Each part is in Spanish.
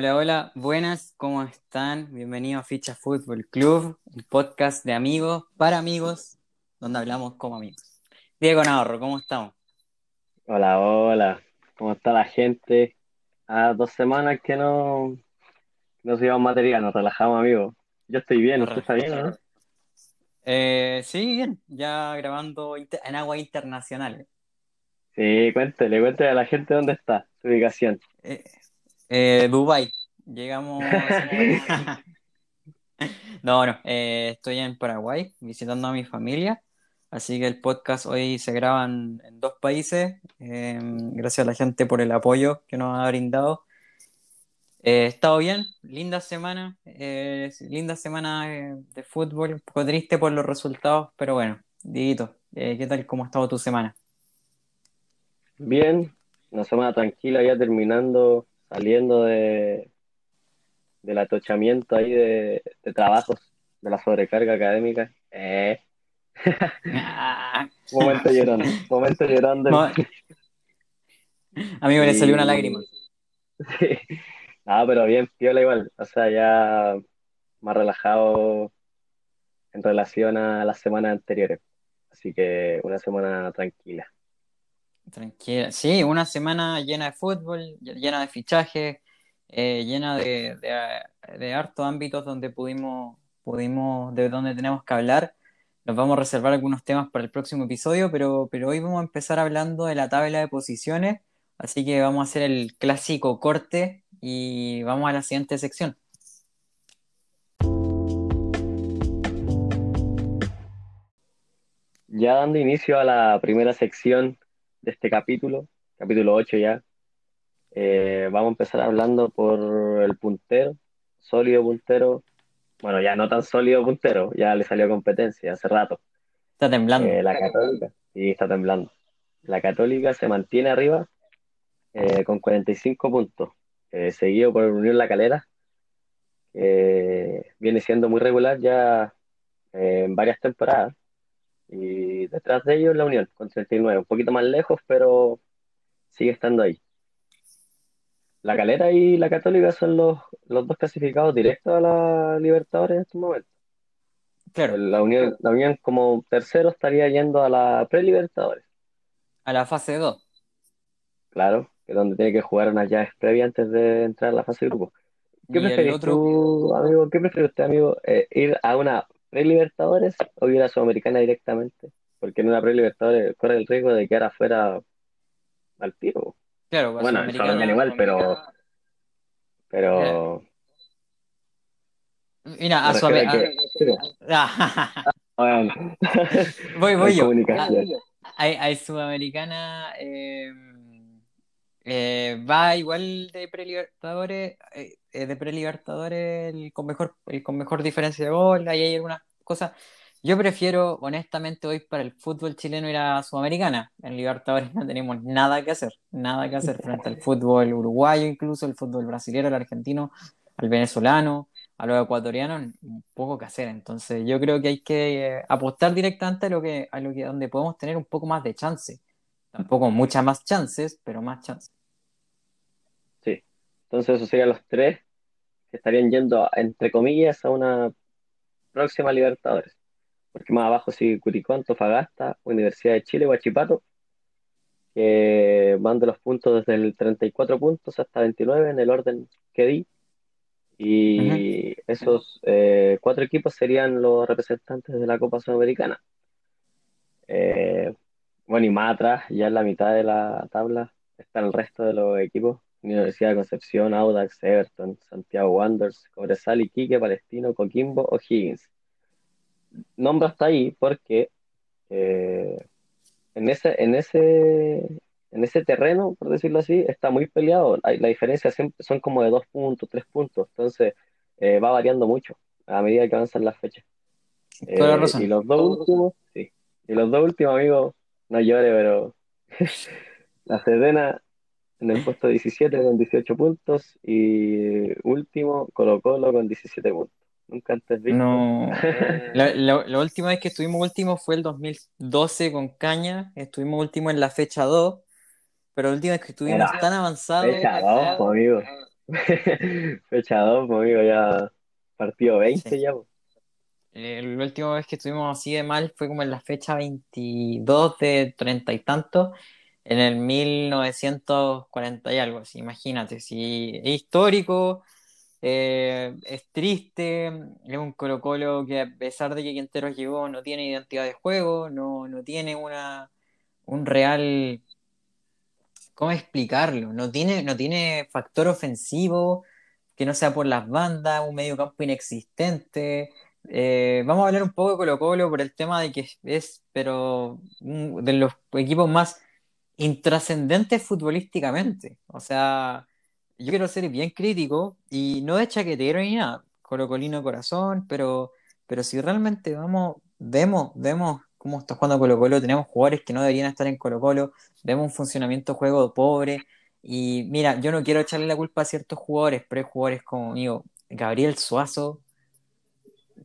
Hola, hola, buenas, ¿cómo están? Bienvenidos a Ficha Fútbol Club, un podcast de amigos para amigos, donde hablamos como amigos. Diego Navarro, ¿cómo estamos? Hola, hola, ¿cómo está la gente? A dos semanas que no, no subíamos material, nos relajamos, amigos. Yo estoy bien, ¿usted está bien, no? Eh, sí, bien, ya grabando en aguas internacionales. Sí, cuéntele, cuéntele a la gente dónde está, su ubicación. Eh, eh, Dubái, llegamos No, no, eh, estoy en Paraguay visitando a mi familia, así que el podcast hoy se graba en, en dos países. Eh, gracias a la gente por el apoyo que nos ha brindado. Eh, he estado bien, linda semana, eh, linda semana eh, de fútbol, un poco triste por los resultados, pero bueno, Dieguito, eh, ¿qué tal? ¿Cómo ha estado tu semana? Bien, una semana tranquila, ya terminando, saliendo de, del atochamiento ahí de, de trabajos, de la sobrecarga académica. Eh, Ah, momento llorando, momento llorando. mo- amigo, le salió una lágrima. sí, nada, pero bien, piola igual, o sea, ya más relajado en relación a las semanas anteriores. Así que una semana tranquila. Tranquila. Sí, una semana llena de fútbol, llena de fichajes, eh, llena de, de, hartos ámbitos donde pudimos, pudimos, de donde tenemos que hablar. Nos vamos a reservar algunos temas para el próximo episodio, pero, pero hoy vamos a empezar hablando de la tabla de posiciones, así que vamos a hacer el clásico corte y vamos a la siguiente sección. Ya dando inicio a la primera sección de este capítulo, capítulo 8 ya, eh, vamos a empezar hablando por el puntero, sólido puntero, bueno, ya no tan sólido puntero, ya le salió competencia hace rato. Está temblando. Eh, la Católica, sí, está temblando. La Católica se mantiene arriba eh, con 45 puntos, eh, seguido por el Unión La Calera, que viene siendo muy regular ya eh, en varias temporadas. Y detrás de ellos la Unión, con 39, un poquito más lejos, pero sigue estando ahí. La Calera y la Católica son los, los dos clasificados directos a la Libertadores en estos momentos. Claro, La Unión, la Unión como tercero estaría yendo a la pre-Libertadores, a la fase 2. claro, que es donde tiene que jugar unas llaves previas antes de entrar a la fase de grupo. ¿Qué otro, tú, amigo? ¿Qué prefiere usted, amigo? Eh, ¿ir a una pre-Libertadores o ir a Sudamericana directamente? Porque en una pre-Libertadores corre el riesgo de quedar afuera al tiro. claro, Bueno, en Sudamericana igual, pero, pero mira, a Sudamericana. bueno, Voy, voy yo. Ah, hay Sudamericana. eh, eh, va igual de prelibertadores. eh, eh, de prelibertadores el con mejor, el con mejor diferencia de gol. Ahí hay algunas cosas. Yo prefiero, honestamente, hoy para el fútbol chileno ir a Sudamericana. En Libertadores no tenemos nada que hacer. Nada que hacer frente al fútbol uruguayo, incluso el fútbol brasileño, el argentino, al venezolano, a los ecuatorianos, un poco que hacer. Entonces, yo creo que hay que eh, apostar directamente a lo que, a lo que donde podemos tener un poco más de chance. Tampoco muchas más chances, pero más chances. Sí. Entonces, esos serían los tres que estarían yendo, entre comillas, a una próxima Libertadores. Porque más abajo sigue Curicó, Antofagasta, Universidad de Chile, Huachipato, que van de los puntos desde el 34 puntos hasta 29 en el orden que di. Y esos eh, cuatro equipos serían los representantes de la Copa Sudamericana. Eh, bueno, y más atrás, ya en la mitad de la tabla, están el resto de los equipos. Universidad de Concepción, Audax, Everton, Santiago Wanderers, Cobresal, Iquique, Palestino, Coquimbo, O'Higgins. Nombro hasta ahí porque eh, en ese, en ese, en ese terreno, por decirlo así, está muy peleado. La diferencia siempre son como de dos puntos, tres puntos. Entonces eh, va variando mucho a medida que avanzan las fechas. Eh, y los dos últimos, sí. Y los dos últimos, amigos, no llore, pero la Serena en el puesto 17 con 18 puntos y último Colo Colo con 17 puntos. Nunca antes visto. No. La, la- la última vez que estuvimos último fue el 2012 con Caña. Estuvimos último en la fecha 2, pero la última vez que estuvimos Era tan avanzados. fecha dos, pues, amigo. Fecha 2, pues, amigo, ya partido 20 Sí. ya. pues. Eh, La última vez que estuvimos así de mal fue como en la fecha 22 de treinta y tanto, en el 1940 y algo así, imagínate, si es histórico, eh, es triste, es un Colo-Colo que a pesar de que Quinteros llegó no tiene identidad de juego, no, no tiene una, un real ¿Cómo explicarlo? No tiene, no tiene factor ofensivo que no sea por las bandas, un medio campo inexistente. Eh, vamos a hablar un poco de Colo-Colo por el tema de que es, pero un- de los equipos más intrascendentes futbolísticamente. O sea, yo quiero ser bien crítico y no de chaquetero ni nada, colocolino corazón, pero, pero si realmente vamos, vemos, vemos cómo está jugando Colo-Colo, tenemos jugadores que no deberían estar en Colo-Colo vemos un funcionamiento juego pobre. Y mira, yo no quiero echarle la culpa a ciertos jugadores, pero hay jugadores como amigo, Gabriel Suazo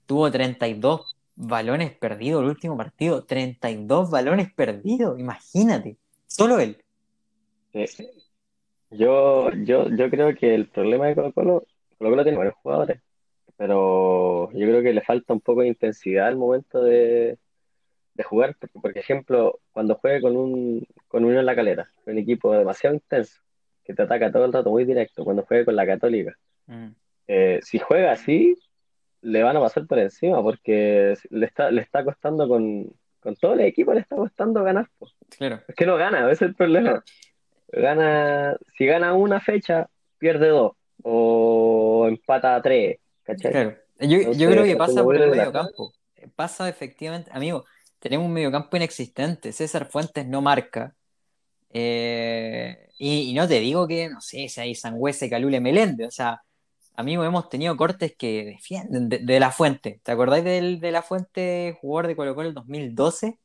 tuvo 32 balones perdidos el último partido. 32 balones perdidos, imagínate. Solo él. Sí. Yo, yo, yo creo que el problema de Colo-Colo, Colo-Colo tiene buenos jugadores, pero yo creo que le falta un poco de intensidad al momento de, de jugar, porque, por ejemplo, cuando juegue con un, con uno en la calera, un equipo demasiado intenso, que te ataca todo el rato muy directo, cuando juegue con la Católica, Mm, eh, si juega así, le van a pasar por encima, porque le está, le está costando con, con todo el equipo, le está costando ganar. po. claro, Es que no gana, ese es el problema. Gana, si gana una fecha, pierde dos, o empata tres, ¿cachai? claro. Yo, yo creo que pasa por el medio campo. Pasa efectivamente, amigo, tenemos un medio campo inexistente. César Fuentes no marca. Eh, y, y no te digo que, no sé, si hay Sangüese, Calule, Melende. O sea, amigos, hemos tenido cortes que defienden de, de La Fuente. ¿Te acordáis del, de La Fuente, jugador de Colo Colo el 2012?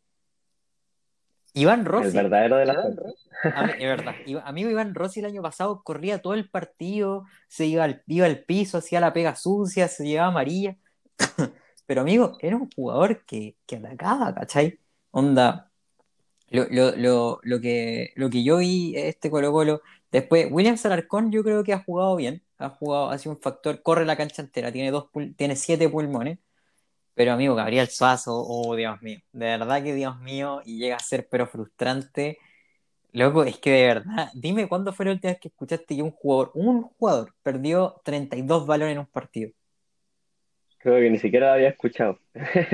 Iván El Rossi. verdadero de la fuente. Ami- es verdad. Amigo Iván Rossi el año pasado corría todo el partido, se iba al, iba al piso, hacía la pega sucia, se llevaba amarilla. Pero amigo, era un jugador que, que atacaba, ¿cachai? Onda, lo, lo, lo, lo que, lo que yo vi este Colo Colo. Después, William Alarcón yo creo que ha jugado bien, ha jugado, ha sido un factor, corre la cancha entera, tiene dos tiene siete pulmones. Pero amigo, Gabriel Suazo, oh Dios mío, de verdad que Dios mío, y llega a ser pero frustrante. Loco, es que de verdad, dime cuándo fue la última vez que escuchaste que un jugador, un jugador, perdió 32 balones en un partido. Creo que ni siquiera lo había escuchado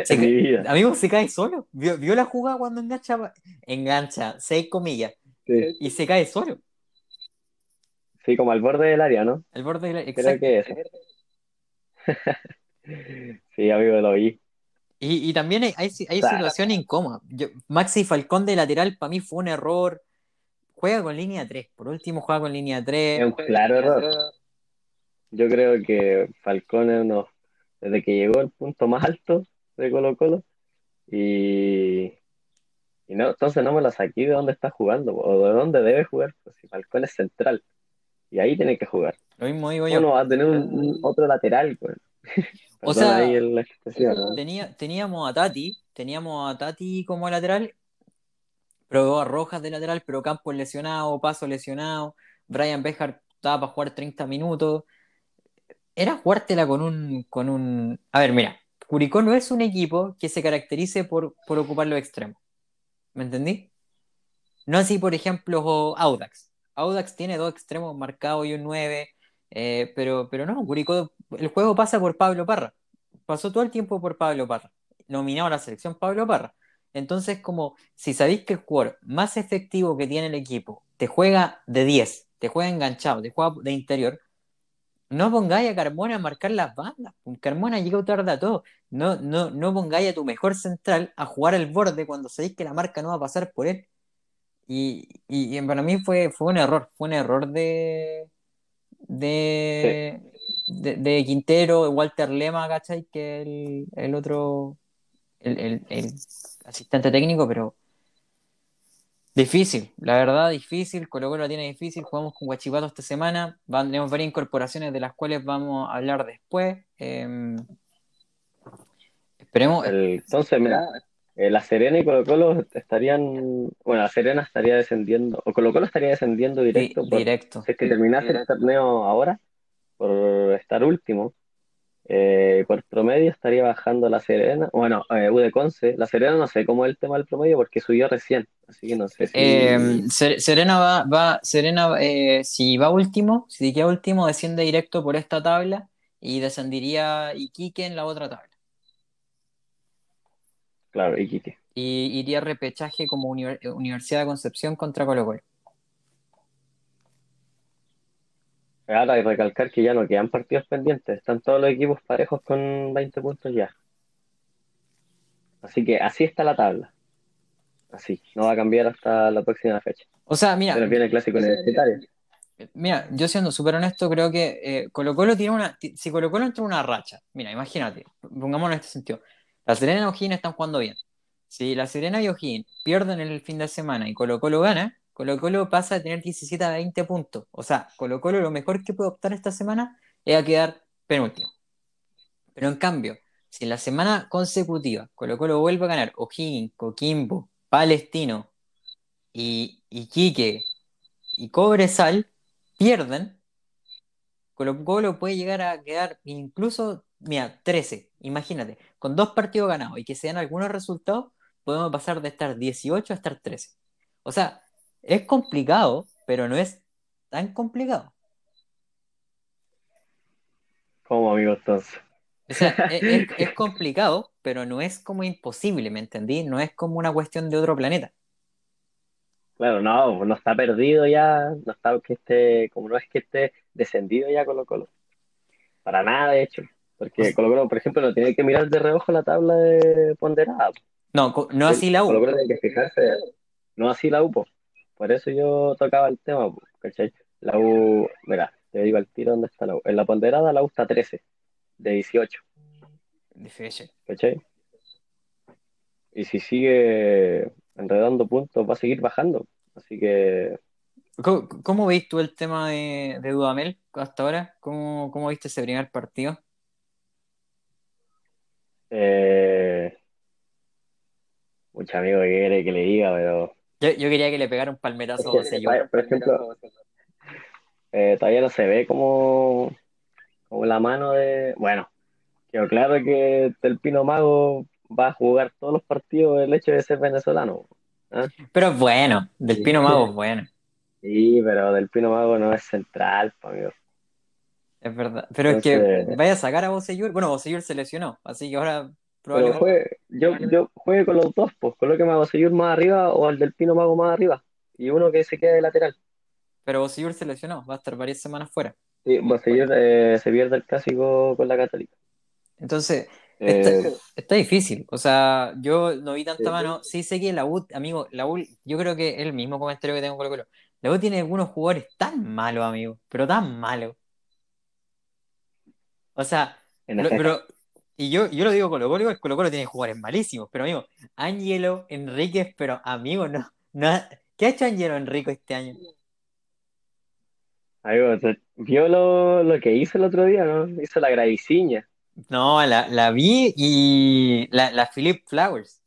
Se en mi vida. Amigo, se cae solo. ¿Vio, vio la jugada cuando engancha? Engancha, seis comillas, Sí, y se cae solo. Sí, como al borde del área, ¿no? Al borde de la... Creo Exacto. que es. Sí, amigo, lo vi. Y, y también hay, hay, hay Claro. situaciones incómodas. Yo- Maxi Falcón de lateral, para mí fue un error. Juega con línea 3. Por último, juega con línea Es 3. un claro error. Yo creo que Falcón es uno, desde que llegó al punto más alto de Colo Colo y, y no, entonces no me lo saqué de dónde está jugando o de dónde debe jugar, pues si Falcón es central y ahí tiene que jugar. Lo mismo digo yo. Va a tener un, un otro lateral, pues. O sea, ahí el- la expresión, ¿no? Tenía, teníamos a Tati, teníamos a Tati como lateral, probó a Rojas de lateral, pero Campos lesionado, Paso lesionado, Brian Bejar estaba para jugar 30 minutos. Era jugártela con un, con un. A ver, mira, Curicó no es un equipo que se caracterice por, por ocupar los extremos. ¿Me entendí? No así, por ejemplo, Audax. Audax tiene dos extremos marcados y un 9, eh, pero, pero no, Curicó, el juego pasa por Pablo Parra. Pasó todo el tiempo por Pablo Parra. Nominado a la selección Pablo Parra. Entonces, como si sabéis que el jugador más efectivo que tiene el equipo te juega de 10, te juega enganchado, te juega de interior, no pongáis a Carmona a marcar las bandas. Carmona llega tarde a todo. No, no, no pongáis a tu mejor central a jugar al borde cuando sabéis que la marca no va a pasar por él. Y, y- para mí fue, fue un error, fue un error de, de, de, de Quintero, Walter Lema, ¿cachai? Que el, el otro, el, el- asistente técnico, pero difícil, la verdad, difícil. Colo Colo la tiene difícil. Jugamos con Guachipato esta semana. Van- tenemos varias incorporaciones de las cuales vamos a hablar después. Eh, esperemos. Entonces, mira, eh, La Serena y Colo Colo estarían, bueno, La Serena estaría descendiendo, o Colo Colo estaría descendiendo di- directo por, directo. si es que terminase el torneo ahora, por estar último. Eh, por promedio estaría bajando La Serena. Bueno, eh, U de Conce. La Serena no sé cómo es el tema del promedio porque subió recién. Así que no sé si. Eh, Ser- Serena va, va Serena, eh, si va último, si queda último, desciende directo por esta tabla y descendería Iquique en la otra tabla. Claro, Iquique. Y iría repechaje como Univer- Universidad de Concepción contra Colo Colo. Ahora hay que recalcar que ya no quedan partidos pendientes. Están todos los equipos parejos con 20 puntos ya. Así que así está la tabla. Así. No va a cambiar hasta la próxima fecha. O sea, mira, nos viene el clásico universitario. Mira, yo siendo súper honesto, creo que eh, Colo Colo tiene una. Si Colo Colo entra en una racha, mira, imagínate, pongámoslo en este sentido. La Serena y O'Higgins están jugando bien. Si La Serena y O'Higgins pierden el fin de semana y Colo Colo gana, Colo Colo pasa a tener 17 a 20 puntos. O sea, Colo Colo lo mejor que puede optar esta semana es a quedar penúltimo. Pero en cambio, si en la semana consecutiva Colo Colo vuelve a ganar O'Higgins, Coquimbo, Palestino y Iquique y Cobresal pierden, Colo Colo puede llegar a quedar incluso, mira, 13, imagínate, con dos partidos ganados y que se den algunos resultados, podemos pasar de estar 18 a estar 13. O sea, es complicado, pero no es tan complicado. Como amigo, entonces. O sea, es, es- es complicado, pero no es como imposible, ¿me entendí? No es como una cuestión de otro planeta. Claro, no, no está perdido ya. No está que esté, como no es que esté descendido ya Colo Colo. Para nada, de hecho. Porque Colo Colo, por ejemplo, no tiene que mirar de reojo la tabla de ponderada. No, no así la U. Colo tiene que fijarse. No así la U, po. Por eso yo tocaba el tema, po, ¿cachai? La U, mira, te digo al tiro dónde está la U. En la ponderada la U está 13, de 18, Difícil. ¿cachai? Y si sigue enredando puntos, va a seguir bajando. Así que, ¿Cómo, cómo veis tú el tema de, de Dudamel hasta ahora? ¿Cómo, cómo viste ese primer partido? Eh, mucho amigo que quiere que le diga, pero Yo, yo quería que le pegara un es palmerazo a que, Bocellur. por ejemplo, eh, todavía no se ve como, como la mano de. Bueno, quedó claro que el Pino Mago va a jugar todos los partidos el hecho de ser venezolano. ¿ah? Pero es bueno, Del. Pino Mago es bueno, Sí, pero del Pino Mago no es central, pues, amigo. Es verdad. Pero es que vaya a sacar a Bocellur. Bueno, Bocellur se lesionó, así que ahora probablemente. juegue, yo, yo juegue con los dos, pues colóqueme a Bocellur más arriba o al del Pino Mago más arriba. Y uno que se quede de lateral. Pero Bocellur se lesionó, va a estar varias semanas fuera. Sí, Bocellur eh, se pierde el clásico con la Católica. Entonces, está, Eh, está difícil. O sea, yo no vi tanta mano. Sí sé que la U, amigo, la U, yo creo que es el mismo comentario que tengo con Colo Colo. La U tiene algunos jugadores tan malos, amigo, pero tan malos. O sea, Pero, y yo, yo lo digo Colo Colo, igual Colo Colo tiene jugadores malísimos, pero amigo, Ángelo Enríquez, pero amigo, no, no, ¿qué ha hecho Ángelo Enrico este año? Amigo, ¿te- ¿vio lo, lo que hizo el otro día, no? Hizo la graviciña. No, la, la vi y la, la Philip Flowers.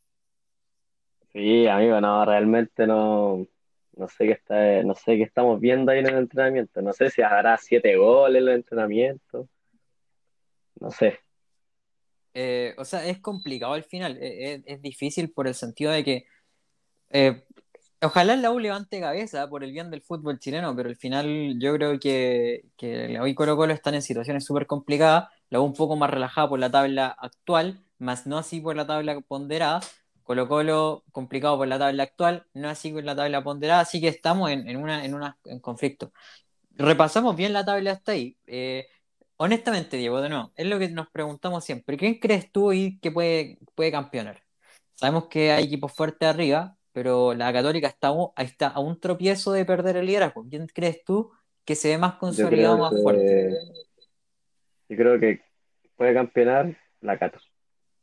Sí, amigo, no, realmente no, no sé qué está, no sé qué estamos viendo ahí en el entrenamiento. No sé si habrá siete goles en el entrenamiento. No sé. Eh, o sea, es complicado al final, eh, es, es difícil por el sentido de que eh, ojalá la U levante cabeza por el bien del fútbol chileno, pero al final yo creo que, que la U y Colo Colo están en situaciones súper complicadas, la U un poco más relajada por la tabla actual, más no así por la tabla ponderada, Colo Colo complicado por la tabla actual, no así por la tabla ponderada, así que estamos en, en una, en una en conflicto. Repasamos bien la tabla hasta ahí. Eh, honestamente, Diego, de nuevo, es lo que nos preguntamos siempre. ¿Quién crees tú hoy que puede, puede campeonar? Sabemos que hay equipos fuertes arriba, pero la Católica está, a un- está a un tropiezo de perder el liderazgo. ¿Quién crees tú que se ve más consolidado, más fuerte? yo creo que puede campeonar la Cato,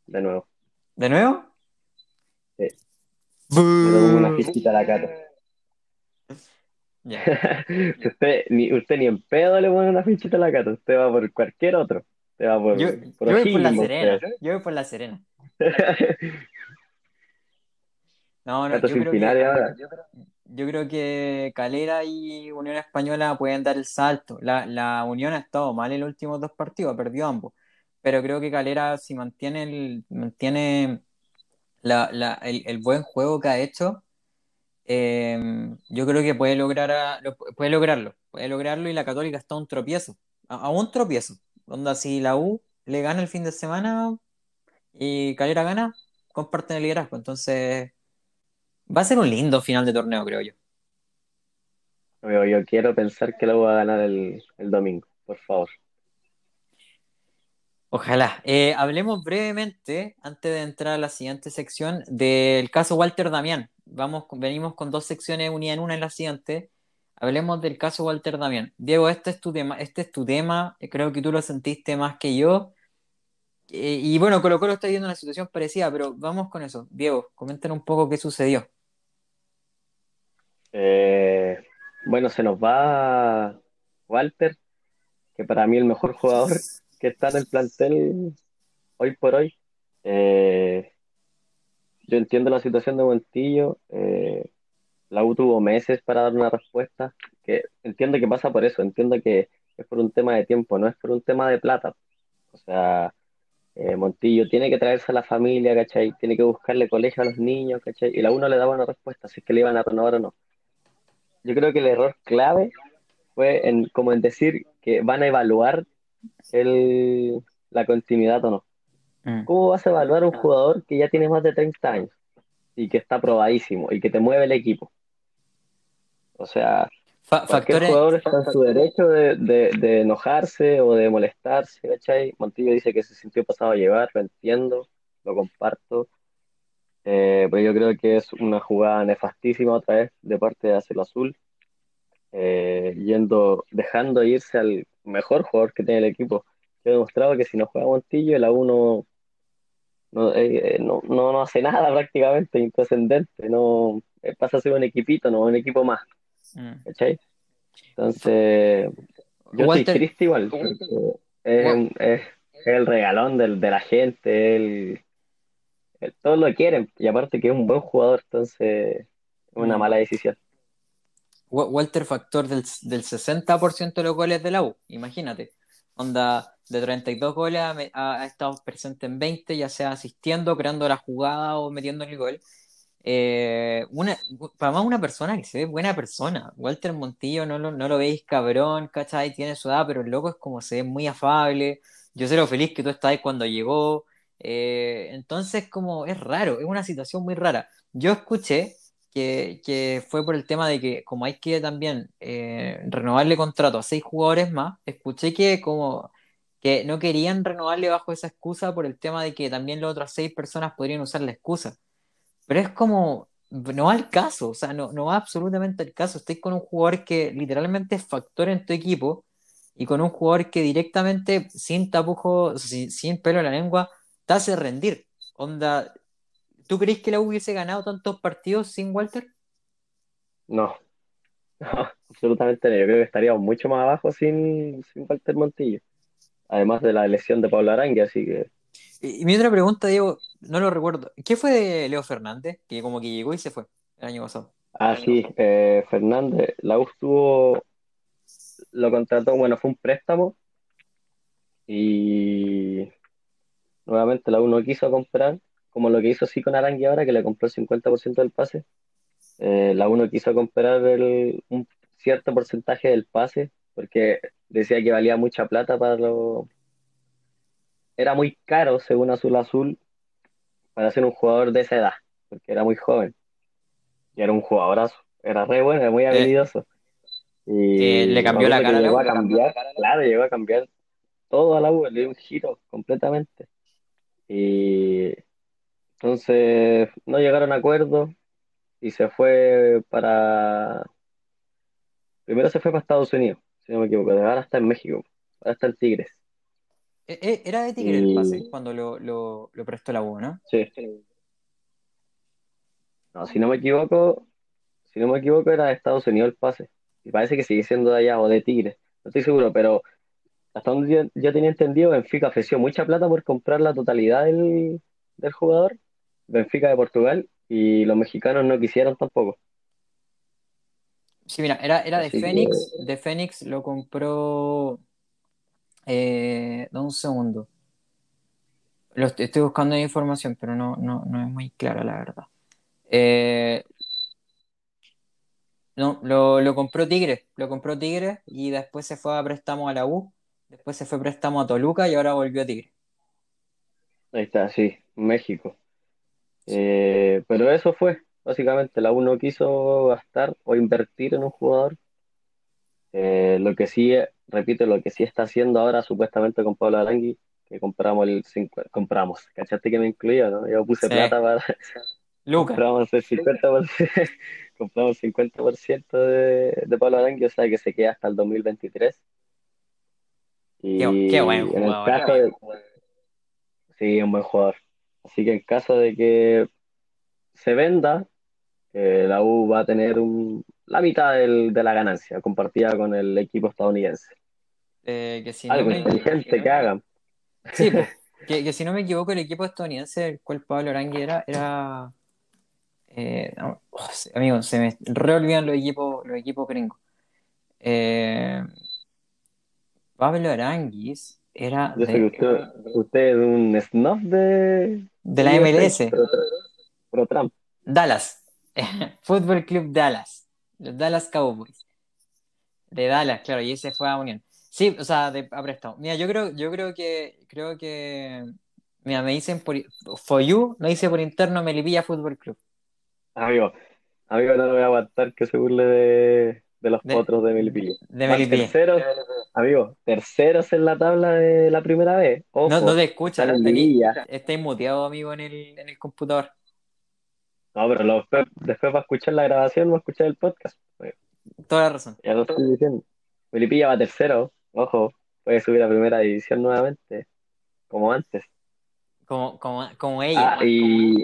de nuevo. ¿De nuevo? Sí. Una fichita a la Cato. Ya. Usted ni, usted ni en pedo le pone una fichita a la Cato, usted va por cualquier otro. Usted va por, Yo, por yo voy por la Serena. usted. Yo voy por la Serena. No, no, Cato yo creo que finales ahora. yo creo que Calera y Unión Española pueden dar el salto. La, la Unión ha estado mal en los últimos dos partidos, ha perdido ambos. Pero creo que Calera, si mantiene el, mantiene la, la, el, el buen juego que ha hecho, eh, yo creo que puede, lograr a- puede lograrlo. Puede lograrlo y la Católica está a un tropiezo. A, a un tropiezo. Onda, si la U le gana el fin de semana y Calera gana, comparten el liderazgo. Entonces, va a ser un lindo final de torneo, creo yo. Yo, yo quiero pensar que la voy a ganar el, el domingo, por favor. Ojalá. Eh, hablemos brevemente, antes de entrar a la siguiente sección, del caso Walter Damián. Vamos, venimos con dos secciones unidas en una en la siguiente. Hablemos del caso Walter Damián. Diego, este es tu tema, este es tu tema, eh, creo que tú lo sentiste más que yo. Eh, y bueno, Colo Colo está viviendo una situación parecida, pero vamos con eso. Diego, comenten un poco qué sucedió. Eh, bueno, se nos va Walter, que para mí el mejor jugador que está en el plantel hoy por hoy. Yo entiendo la situación de Montillo. eh, la U tuvo meses para dar una respuesta, que entiendo que pasa por eso, entiendo que es por un tema de tiempo, no es por un tema de plata. O sea, eh, Montillo tiene que traerse a la familia, ¿cachai? Tiene que buscarle colegio a los niños, ¿cachai? Y la U no le daba una respuesta, si es que le iban a renovar o no. Yo creo que el error clave fue en, como en decir que van a evaluar el, la continuidad o no. Mm. ¿Cómo vas a evaluar a un jugador que ya tiene más de 30 años y que está probadísimo y que te mueve el equipo? O sea, Fa- cualquier factores, jugador está en su derecho de, de- de enojarse o de molestarse, ¿cachai? Montillo dice que se sintió pasado a llevar, lo entiendo, lo comparto, eh, pero yo creo que es una jugada nefastísima otra vez de parte de Acelo Azul, eh, yendo, dejando irse al mejor jugador que tiene el equipo. Yo he demostrado que si no juega Montillo, el A1 no, no, eh, no, no, no hace nada prácticamente, intrascendente, no, eh, pasa a ser un equipito, no un equipo más, mm. ¿cachai? Entonces, yo estoy Walter, triste igual, es, un- es el regalón del, de la gente, el, el- todos lo quieren, y aparte que es un buen jugador, entonces es una mm. mala decisión. Wa- Walter factor del, del 60% de los goles de la U, imagínate. Onda, de 32 goles ha, ha- estado presente en 20, ya sea asistiendo, creando la jugada o metiendo el gol. Eh, una, para más una persona que se ve buena persona. Walter Montillo no lo, no lo veis cabrón, ¿cachai? Tiene su edad, pero el loco es como se ve muy afable. Yo sé lo feliz que tú estabas cuando llegó. Eh, entonces, como es raro, es una situación muy rara. Yo escuché que, que fue por el tema de que como hay que también eh, renovarle contrato a seis jugadores más, escuché que como que no querían renovarle bajo esa excusa por el tema de que también las otras seis personas podrían usar la excusa. Pero es como, no va al caso, o sea, no, no va absolutamente al caso. Estoy con un jugador que literalmente es factor en tu equipo y con un jugador que directamente, sin tapujos, sin, sin pelo en la lengua, te hace rendir. Onda, ¿tú crees que la U hubiese ganado tantos partidos sin Walter? No, no, absolutamente no. Yo creo que estaríamos mucho más abajo sin, sin Walter Montillo, además de la lesión de Pablo Arangui, así que Y, y mi otra pregunta, Diego, no lo recuerdo. ¿Qué fue de Leo Fernández? Que como que llegó y se fue el año pasado. Ah, sí, eh, Fernández, la U estuvo, lo contrató, bueno, fue un préstamo y nuevamente la U no quiso comprar, como lo que hizo sí con Arangui ahora, que le compró el 50% del pase. Eh, la U no quiso comprar el- un cierto porcentaje del pase porque decía que valía mucha plata para lo... Era muy caro, según Azul Azul, para ser un jugador de esa edad, porque era muy joven y era un jugadorazo. Era re bueno, era muy Eh, habilidoso. eh, le Y me cambió la cara llegó a cambiar, claro, llegó a cambiar todo a la U, le dio un giro completamente. Y entonces no llegaron a acuerdo y se fue para... Primero se fue para Estados Unidos, si no me equivoco, ahora está en México, ahora está en Tigres. Eh, eh, Era de Tigre el pase cuando lo, lo, lo prestó la U, ¿no? sí, no, si no me equivoco, si no me equivoco era de Estados Unidos el pase. Y parece que sigue siendo de allá o de Tigres, no estoy seguro, pero hasta donde yo, yo tenía entendido, Benfica ofreció mucha plata por comprar la totalidad del, del jugador, Benfica de Portugal, y los mexicanos no quisieron tampoco. Sí, mira, era, era de que- Fénix. De Fénix lo compró. Eh, da un segundo. Lo est- estoy buscando información, pero no, no, no es muy clara, la verdad. Eh, no, lo, lo compró Tigre. Lo compró Tigre y después se fue a préstamo a la U. Después se fue a préstamo a Toluca y ahora volvió a Tigre. Ahí está, sí, México. Eh, pero eso fue, básicamente, la U no quiso gastar o invertir en un jugador. Eh, lo que sí, repito, lo que sí está haciendo ahora supuestamente con Pablo Arangui, que compramos el 50, compramos, ¿cachaste que me incluía, no? Yo puse Sí. plata para, Luca. compramos el 50%, compramos el 50% de, de Pablo Arangui, o sea que se queda hasta el 2023. Y Qué- qué buen en el jugador. caso de, sí, un buen jugador. Así que en caso de que se venda, eh, la U va a tener un, la mitad del- de la ganancia compartida con el equipo estadounidense. Eh, que si no Algo inteligente que hagan. sí, que, que si no me equivoco, el equipo estadounidense del cual Pablo Arangui era, era eh, no, oh, se- amigo, se me reolvidan los equipos, los equipos gringos. Eh, Pablo Aranguis era Yo sé que de, usted, usted es un snob de, de la MLS, Pro, pro Trump. Dallas, Fútbol Club Dallas, los Dallas Cowboys, de Dallas, claro, y ese fue a Unión. Sí, o sea, de, a préstamo. Mira, yo creo, yo creo que, creo que, mira, me dicen por, for you, me dice por interno Melipilla Fútbol Club. Amigo, amigo, no lo voy a aguantar que se burle de, de los De- potros de Melipilla. De Melipilla. terceros, amigo, terceros en la tabla de la primera vez. Ojo, No, no te escucha, están en tení- liguilla. estáis muteado, amigo, en el, en el computador. No, pero lo- después, va a escuchar la grabación, va a escuchar el podcast. Toda la razón. Ya lo estoy diciendo. Melipilla va tercero, ojo, puede subir a primera división nuevamente, como antes. Como, como, como ella. Ah, y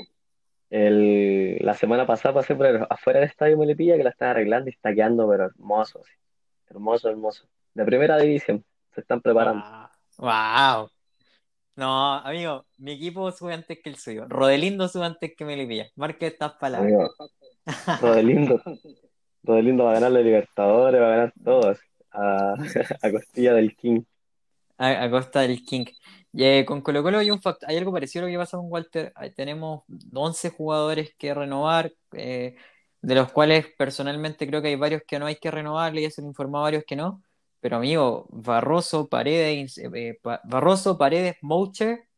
el, la semana pasada pasé por el- afuera del estadio Melipilla que la están arreglando y está quedando, pero hermoso, así. Hermoso, hermoso. De primera división, se están preparando. Wow. No, amigo, mi equipo sube antes que el suyo. Rodelindo sube antes que Melipilla. Marque estas palabras. Amigo, Rodelindo, Rodelindo va a ganar la Libertadores, va a ganar todos a, a costilla del King. A, a costa del King. Y, eh, con Colo Colo hay un fact- hay algo parecido a lo que pasa con Walter. Ahí tenemos 11 jugadores que renovar, eh, de los cuales personalmente creo que hay varios que no hay que renovar, ya se me informó a varios que no. Pero amigo, Barroso, Paredes, eh, Pa- Barroso, Paredes, Moucher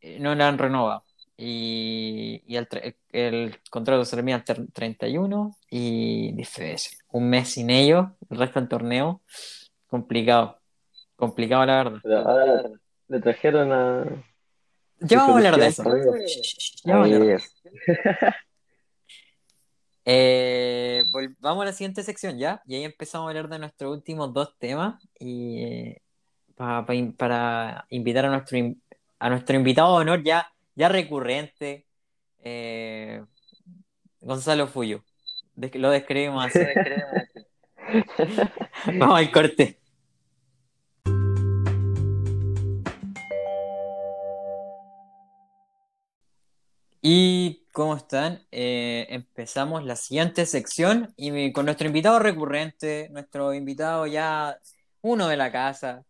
eh, no la han renovado. Y, y el, contrato se termina el ter- 31 y difícil. Un mes sin ellos, el resto del torneo, complicado. Complicado, la verdad. Pero ahora le trajeron a. Ya vamos a hablar de eso. Ya vamos a hablar de eso. Eh, vamos a la siguiente sección ya. Y ahí empezamos a hablar de nuestros últimos dos temas. Y eh, pa- pa- in- para invitar a nuestro, a nuestro invitado de honor ya, ya recurrente, eh, Gonzalo Fuyo. Lo describimos así. Vamos al corte. Y ¿cómo están? Eh, empezamos la siguiente sección y con nuestro invitado recurrente, nuestro invitado ya uno de la casa.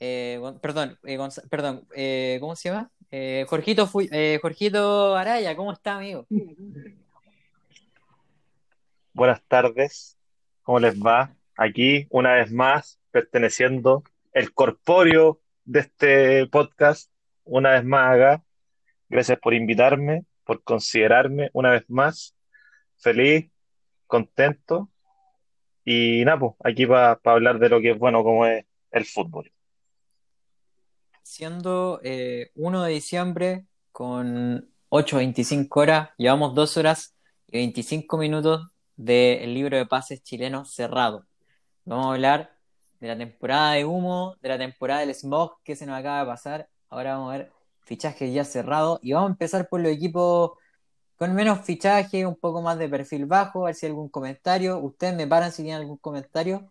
Eh, perdón, eh, perdón, eh, ¿cómo se llama? Jorgito, Fu- Jorgito Araya, ¿cómo está, amigo? Buenas tardes, ¿cómo les va? Aquí, una vez más, perteneciendo el corpóreo de este podcast, una vez más acá. Gracias por invitarme, por considerarme una vez más. Feliz, contento y nada, pues, aquí para hablar de lo que es bueno como es el fútbol. Siendo eh, 1 de diciembre con 8.25 horas, llevamos 2 horas y 25 minutos del libro de pases chileno cerrado. Vamos a hablar de la temporada de humo, de la temporada del smog que se nos acaba de pasar. Ahora vamos a ver fichajes ya cerrados y vamos a empezar por los equipos con menos fichaje, un poco más de perfil bajo, a ver si hay algún comentario. Ustedes me paran si tienen algún comentario.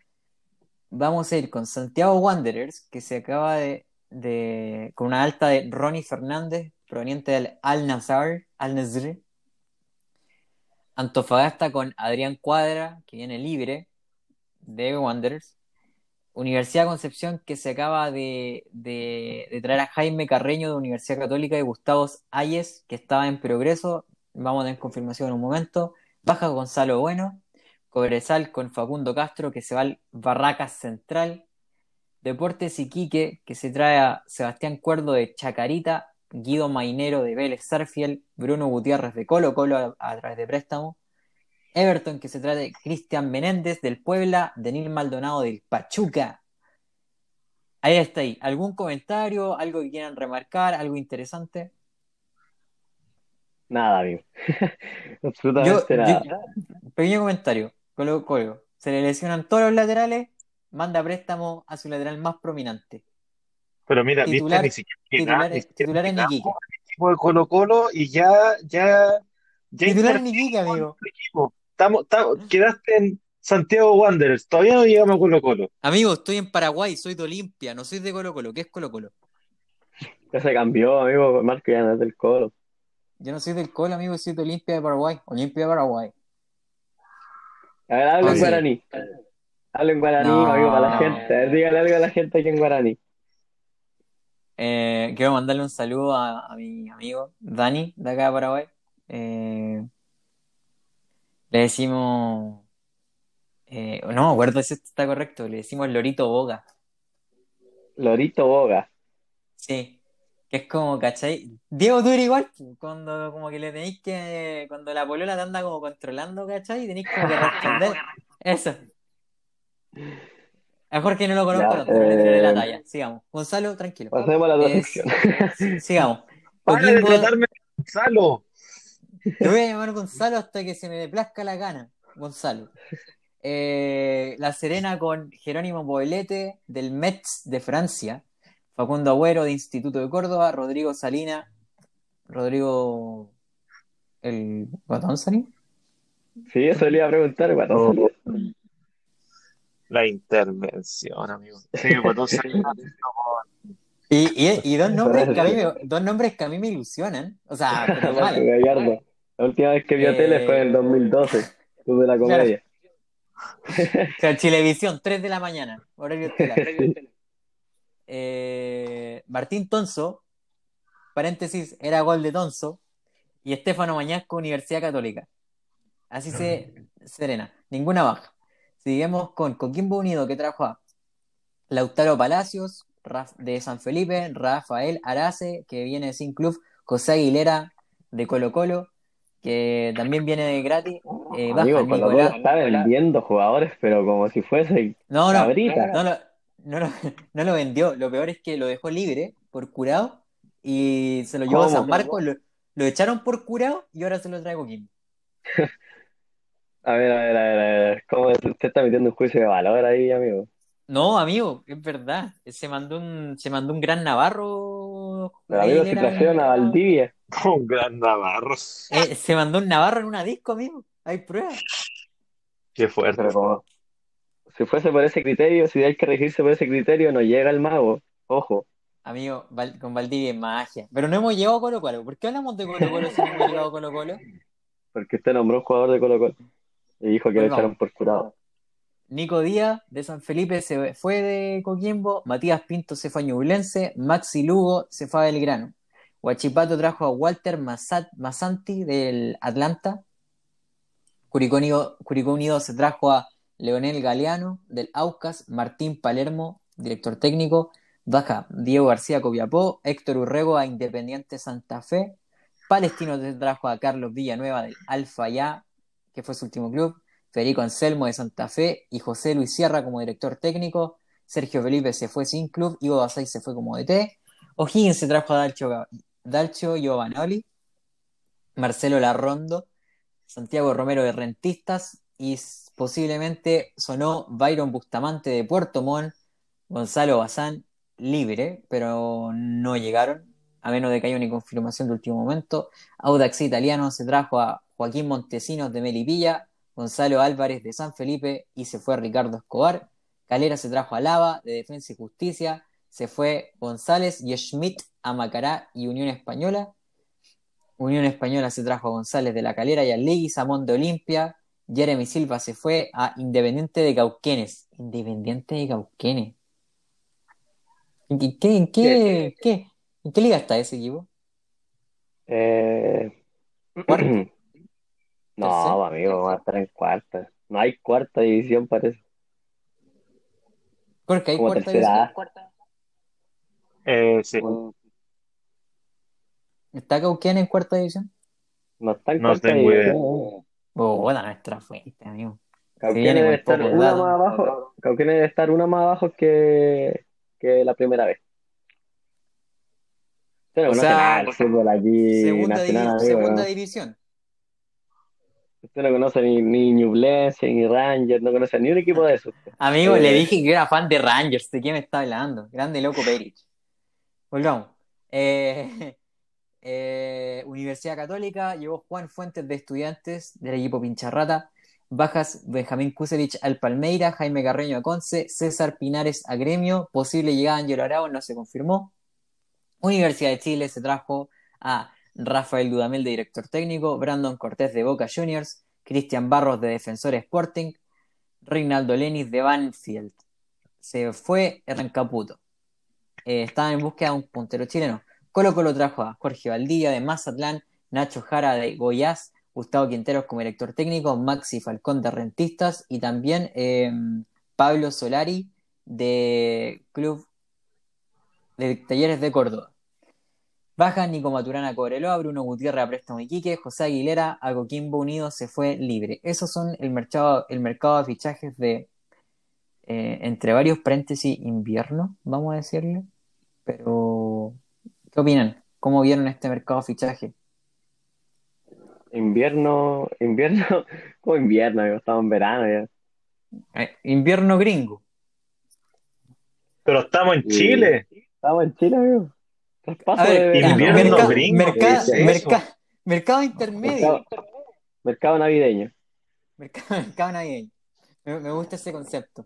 Vamos a ir con Santiago Wanderers, que se acaba de, de- con una alta de Ronnie Fernández, proveniente del Al Nazar, Al Nazr. Antofagasta con Adrián Cuadra, que viene libre de Wanderers. Universidad Concepción, que se acaba de, de- traer a Jaime Carreño de Universidad Católica y Gustavo Ayes, que estaba en progreso. Vamos a tener confirmación en un momento. Baja Gonzalo Bueno. Cobresal con Facundo Castro, que se va al Barracas Central. Deportes Iquique, que se trae a Sebastián Cuerdo de Chacarita, Guido Mainero de Vélez Sarfield, Bruno Gutiérrez de Colo Colo a, a través de préstamo. Everton, que se trae de Cristian Menéndez del Puebla, Denil Maldonado del Pachuca. Ahí está ahí. ¿Algún comentario? ¿Algo que quieran remarcar? ¿Algo interesante? Nada, amigo. Yo, Absolutamente nada. yo- pequeño comentario. Colo Colo. Se le lesionan todos los laterales, manda préstamo a su lateral más prominente. Pero mira, viste, Titular, ni siquiera titular, ni siquiera titular en Iquique. al equipo de Colo Colo y ya, ya, ya Titular en Iquique, amigo. equipo. Estamos, estamos- quedaste en Santiago Wanderers, todavía no llegamos a Colo Colo. Amigo, estoy en Paraguay, soy de Olimpia, no soy de Colo Colo. ¿Qué es Colo Colo? Ya se cambió, amigo. Marco ya no es del Colo. Yo no soy del Colo, amigo, soy de Olimpia de Paraguay. Olimpia de Paraguay. A ver, habla en Así. guaraní. Habla en guaraní, No, amigo, para la no. gente. A ver, dígale algo a la gente aquí en guaraní. Eh, quiero mandarle un saludo a, a mi amigo Dani, de acá de Paraguay. Eh, le decimos, eh, no acuerdo si esto está correcto, le decimos Lorito Boga. Lorito Boga. Sí, que es como, ¿cachai? Diego, tú eres igual, cuando como que le tenéis que, cuando la polola te anda como controlando, ¿cachai? Y tenéis como que responder. Eso. A Jorge no lo conozco, Ya, no, pero la eh, talla. Sigamos. Gonzalo, tranquilo. Pasemos a la otra Es- sección. sigamos. Para de tratarme Gonzalo. Te voy a llamar Gonzalo hasta que se me plazca la gana. Gonzalo. Eh, la Serena con Jerónimo Poblete del Metz de Francia. Facundo Agüero de Instituto de Córdoba. Rodrigo Salina. Rodrigo. ¿El Guatón Salina? Sí, eso le iba a preguntar, guatón. Oh. La intervención, amigo. Sí, pues entonces, Y, y, y dos, nombres que a mí me, dos nombres que a mí me ilusionan. O sea, pero. Gallardo. La última vez que vio Eh, tele fue en el 2012. Club de la comedia. Claro, Chilevisión, 3 de la mañana. Horario estelar. Eh, Martín Tonso, paréntesis, era gol de Tonso, y Estefano Mañasco, Universidad Católica. Así se serena, ninguna baja. Seguimos con Coquimbo Unido, que trajo a Lautaro Palacios, Raf- de San Felipe, Rafael Arace, que viene sin club, José Aguilera, de Colo Colo, que también viene de gratis. Eh, Amigo, Colo Nicolás. está vendiendo jugadores, pero como si fuese No, no, no lo, no, lo, no lo vendió. Lo peor es que lo dejó libre por curado y se lo llevó a. San Marcos. Lo, lo echaron por curado y ahora se lo trae Coquimbo. A ver, a ver, a ver, a ver. ¿Cómo usted está metiendo un juicio de valor ahí, amigo? No, amigo, es verdad. Se mandó un, se mandó un gran Navarro. Pero amigo, Aguilera, trajeron a Valdivia. un gran Navarro. eh, se mandó un Navarro en una disco, amigo. Hay pruebas. Qué fuerte. Pero como, si fuese por ese criterio, si hay que regirse por ese criterio, no llega el mago. Ojo. Amigo, Val- con Valdivia es magia. Pero no hemos llegado a Colo Colo. ¿Por qué hablamos de Colo Colo si no hemos llegado a Colo Colo? Porque usted nombró un jugador de Colo Colo. Y dijo que lo Volvamos. echaron por curado. Nico Díaz de San Felipe se fue de Coquimbo, Matías Pinto se fue a Ñublense, Maxi Lugo se fue a Belgrano. Huachipato trajo a Walter Massat- Massanti del Atlanta. Curicó Unido, se trajo a Leonel Galeano del Aucas, Martín Palermo, director técnico, baja Diego García Copiapó, Héctor Urrego a Independiente Santa Fe, Palestino se trajo a Carlos Villanueva del Alfa Ya, que fue su último club, Federico Anselmo de Santa Fe y José Luis Sierra como director técnico. Sergio Felipe se fue sin club, Ivo Basay se fue como DT. O'Higgins se trajo a Dalcio, Dalcio Giovanoli, Marcelo Larrondo, Santiago Romero de Rentistas y posiblemente sonó Byron Bustamante de Puerto Montt, Gonzalo Bazán libre, pero no llegaron, a menos de que haya una confirmación de último momento. Audax Italiano se trajo a Joaquín Montesinos de Melipilla, Gonzalo Álvarez de San Felipe y se fue Ricardo Escobar. Calera se trajo a Lava de Defensa y Justicia, se fue González y Schmidt a Macará y Unión Española. Unión Española se trajo a González de la Calera y a Legui, Samón de Olimpia. Jeremy Silva se fue a Independiente de Cauquenes. Independiente de Cauquenes. ¿En qué, qué- en qué, en qué- en qué liga está ese equipo? Eh. No, amigo, va a estar en cuarta. No hay cuarta división, parece. Porque hay Como cuarta tercera división. Eh, sí, Bueno, ¿Está Cauquenes en cuarta división? no está en No cuarta tengo idea. división. Oh, buena nuestra fuente, amigo. Cauquenes debe estar una más abajo. Cauquenes debe estar una más abajo que, que la primera vez. Usted no O sea, fútbol aquí Segunda, nacional, divi- amigo, segunda ¿no? división. Usted no conoce ni, ni Ñublense, ni Rangers, no conoce ni un equipo de esos. Amigo, Eh, le dije que era fan de Rangers. ¿De qué me está hablando? Grande loco Perich. Volvamos. Eh, eh, Universidad Católica llegó Juan Fuentes de Estudiantes del equipo Pincharrata. Bajas Benjamín Kusevich al Palmeira, Jaime Carreño a Conce, César Pinares a Gremio. Posible llegada de Angelo Arao no se confirmó. Universidad de Chile se trajo a Rafael Dudamel de director técnico, Brandon Cortés de Boca Juniors, Cristian Barros de Defensor Sporting, Reinaldo Lenis de Banfield. Se fue Hernán Caputo. Eh, estaban en búsqueda de un puntero chileno. Colo Colo trajo a Jorge Valdivia de Mazatlán, Nacho Jara de Goiás, Gustavo Quinteros como director técnico, Maxi Falcón de Rentistas y también eh, Pablo Solari de Club de Talleres de Córdoba. Baja Nico Maturana a Cobreloa, Bruno Gutiérrez a Préstamo Iquique, José Aguilera a Coquimbo Unido se fue libre. Esos son el mercado, el mercado de fichajes de eh, entre varios paréntesis invierno, vamos a decirle. Pero, ¿qué opinan? ¿Cómo vieron este mercado de fichaje? invierno, invierno, como invierno, amigo, estamos en verano ya. Eh, invierno gringo. Pero estamos en Chile. Estamos en Chile, amigo. Traspaso de invierno merca- gringo, merca- ¿qué es merca- mercado intermedio. Mercado, mercado navideño. Mercado, mercado navideño. Me, me gusta ese concepto.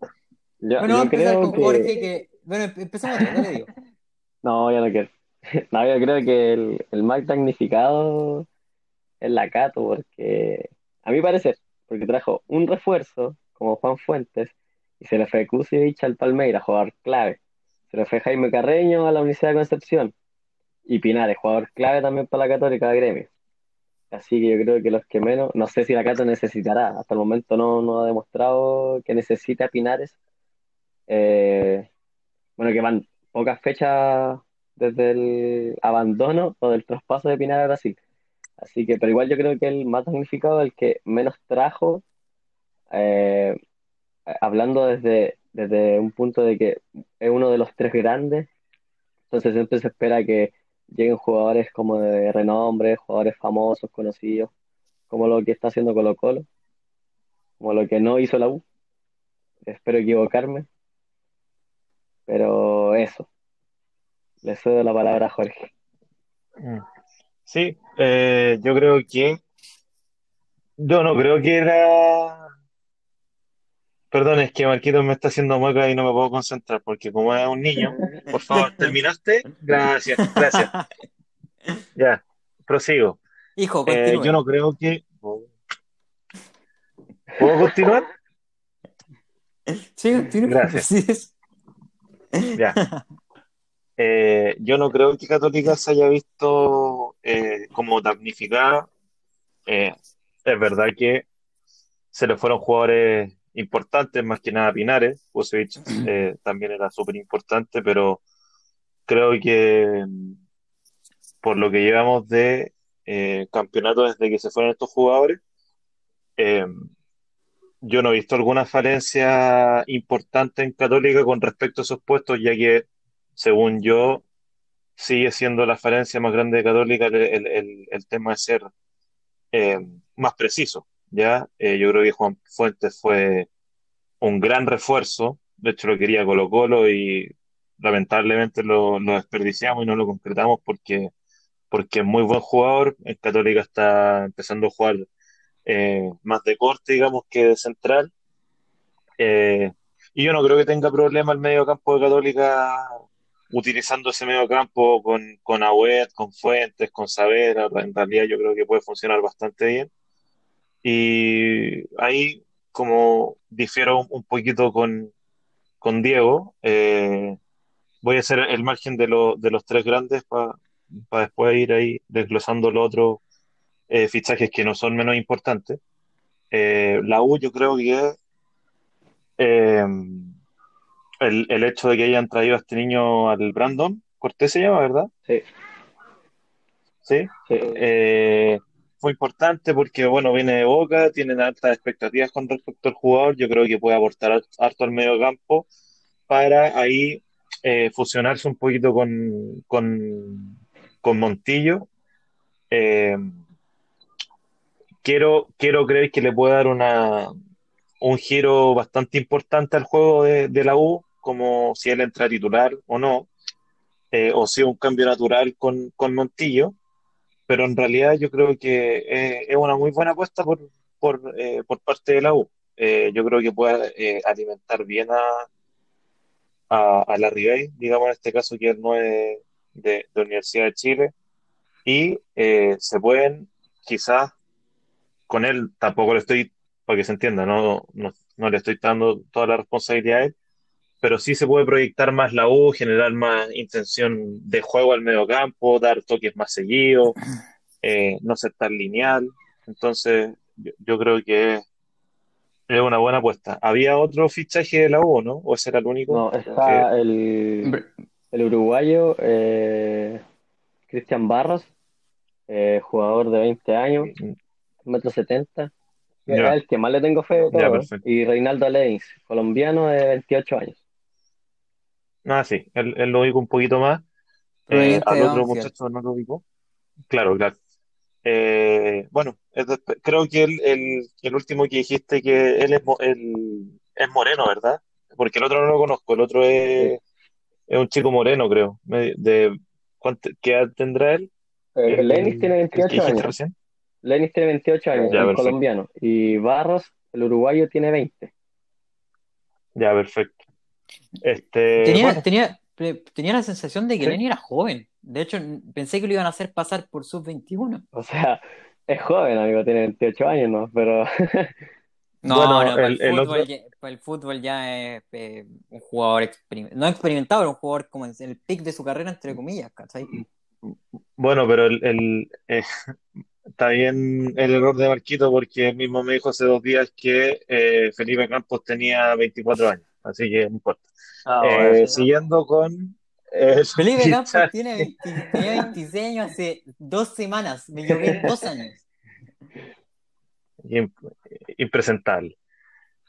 Yo, Bueno, vamos a yo empezar creo con que... Jorge, que... Bueno, empe- empezamos dale, digo. No, ya no quiero. No, yo creo que el, el más damnificado es la Cato, porque a mi parecer, porque trajo un refuerzo como Juan Fuentes y se le fue Kusevich al Palmeiras, jugador clave. Se le fue Jaime Carreño a la Universidad de Concepción y Pinares, jugador clave también para la Católica de Gremio. Así que yo creo que los que menos, no sé si la Cato necesitará, hasta el momento no, no ha demostrado que necesite a Pinares. Eh, bueno, que van pocas fechas desde el abandono o del traspaso de Pinar a Brasil. Así que, pero igual yo creo que el más damnificado, el que menos trajo, eh, hablando desde, desde un punto de que es uno de los tres grandes, entonces siempre se espera que lleguen jugadores como de renombre, jugadores famosos, conocidos, como lo que está haciendo Colo Colo, como lo que no hizo la U. Espero equivocarme, pero eso. Le cedo la palabra a Jorge. Mm. Sí, eh, yo creo que. Yo no creo que era. Perdón, es que Marquitos me está haciendo mueca y no me puedo concentrar, porque como es un niño, por favor, ¿terminaste? Gracias, gracias. Ya, prosigo. Hijo, Eh, yo no creo que. ¿Puedo continuar? Sí, continúe. Gracias. Ya. Eh, yo no creo que Católica se haya visto eh, como damnificada. Eh, es verdad que se le fueron jugadores importantes, más que nada Pinares. Kusevich eh, también era súper importante, pero creo que por lo que llevamos de eh, campeonato desde que se fueron estos jugadores, eh, yo no he visto alguna falencia importante en Católica con respecto a esos puestos, ya que, según yo, sigue siendo la falencia más grande de Católica el, el- el- tema de ser eh, más preciso, ¿ya? Eh, yo creo que Juan Fuentes fue un gran refuerzo, de hecho lo quería Colo Colo y lamentablemente lo, desperdiciamos y no lo concretamos porque, porque es muy buen jugador, en Católica está empezando a jugar eh, más de corte, digamos, que de central. Y yo no creo que tenga problema el medio campo de Católica utilizando ese medio campo con, con Agüed, con Fuentes, con Saavedra, en realidad yo creo que puede funcionar bastante bien. Y ahí, como difiero un, poquito con, con Diego, eh, voy a hacer el margen de, lo- de los tres grandes para después ir ahí desglosando los otros eh, fichajes que no son menos importantes. Eh, la U yo creo que eh, el, el hecho de que hayan traído a este niño al Brandon, Cortés se llama, ¿verdad? Sí, Sí. sí. Eh, fue importante porque, bueno, viene de Boca, tienen altas expectativas con respecto al jugador. Yo creo que puede aportar har- harto al medio campo para ahí eh, fusionarse un poquito con, con, con Montillo. Eh, quiero, quiero creer que le puede dar una, un giro bastante importante al juego de, de la U, como si él entra titular o no, eh, o si un cambio natural con, con Montillo pero en realidad yo creo que eh, es una muy buena apuesta por, por, eh, por parte de la U. Eh, yo creo que puede eh, alimentar bien a, a, a la Ribey, digamos en este caso que es el 9 de, de Universidad de Chile, y eh, se pueden quizás con él, tampoco le estoy, para que se entienda, no, no, no le estoy dando toda la responsabilidad a él, pero sí se puede proyectar más la U, generar más intención de juego al medio campo, dar toques más seguidos eh, no ser tan lineal. Entonces, yo, yo creo que es, una buena apuesta. ¿Había otro fichaje de la U, no? ¿O ese era el único? No, Que, está el, el uruguayo eh, Cristian Barros, eh, jugador de 20 años, metro 70. Es ya, el que más le tengo fe de ya, todo. perfecto. Y Reinaldo Leins, colombiano de 28 años. Ah, sí, él, él lo ubico un poquito más. Eh, al otro muchacho no lo ubico. Claro, claro. Eh, bueno, creo que el, el, el último que dijiste que él es, él es moreno, ¿verdad? Porque el otro no lo conozco, el otro es, es un chico moreno, creo. De, ¿cuánto- ¿qué edad tendrá él? Eh, Lenis El, tiene el que 28 dijiste años. recién. Lenis tiene 28 años, Ya, el colombiano. Y Barros, el uruguayo, tiene 20. Ya, perfecto. Este, Tenía, bueno, tenía, tenía la sensación de que sí, Lenny era joven. De hecho, pensé que lo iban a hacer pasar por sub-21. O sea, es joven, amigo, tiene 28 años, ¿no? Pero No, bueno, no, para el, el el fútbol, otro, ya, para el fútbol ya es eh, un jugador experim- no experimentado, pero un jugador como en el pic de su carrera, entre comillas, ¿cachai? bueno, pero el, el, eh, está bien el error de Marquito porque él mismo me dijo hace dos días que eh, Felipe Campos tenía 24 años, así que no importa. Ah, bueno, Eh, sí, ¿no? siguiendo con el Felipe Campos tiene 20 tenía 26 años hace dos semanas, me llovió en dos años. im- impresentable.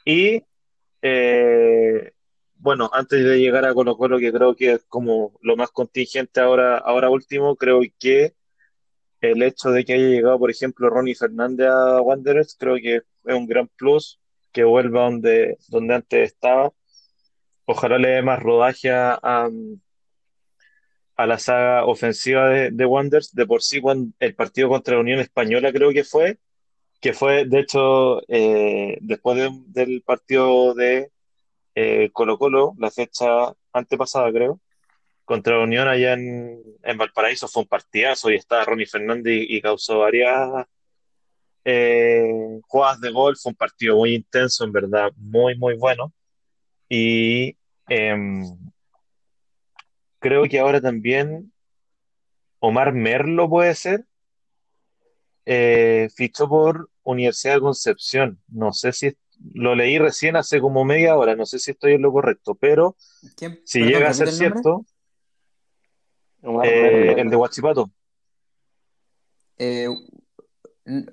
Y eh, bueno, antes de llegar a Colo Colo, que creo que es como lo más contingente ahora, ahora último, creo que el hecho de que haya llegado, por ejemplo, Ronnie Fernández a Wanderers, creo que es un gran plus, que vuelva donde, donde antes estaba. Ojalá le dé más rodaje a, a- la saga ofensiva de, de Wanderers. De por sí, el partido contra la Unión Española creo que fue, que fue, de hecho, eh, después de- del partido de eh, Colo-Colo, la fecha antepasada, creo, contra la Unión allá en, en Valparaíso, fue un partidazo y estaba Ronnie Fernández y, y causó varias eh, jugadas de gol. Fue un partido muy intenso, en verdad, muy, muy bueno. Y em, creo que ahora también Omar Merlo puede ser, eh, fichó por Universidad de Concepción. No sé si lo leí recién hace como media hora, no sé si estoy en lo correcto, pero ¿Quién? si Perdón, llega a ser el cierto, Omar eh, el de Huachipato. Eh,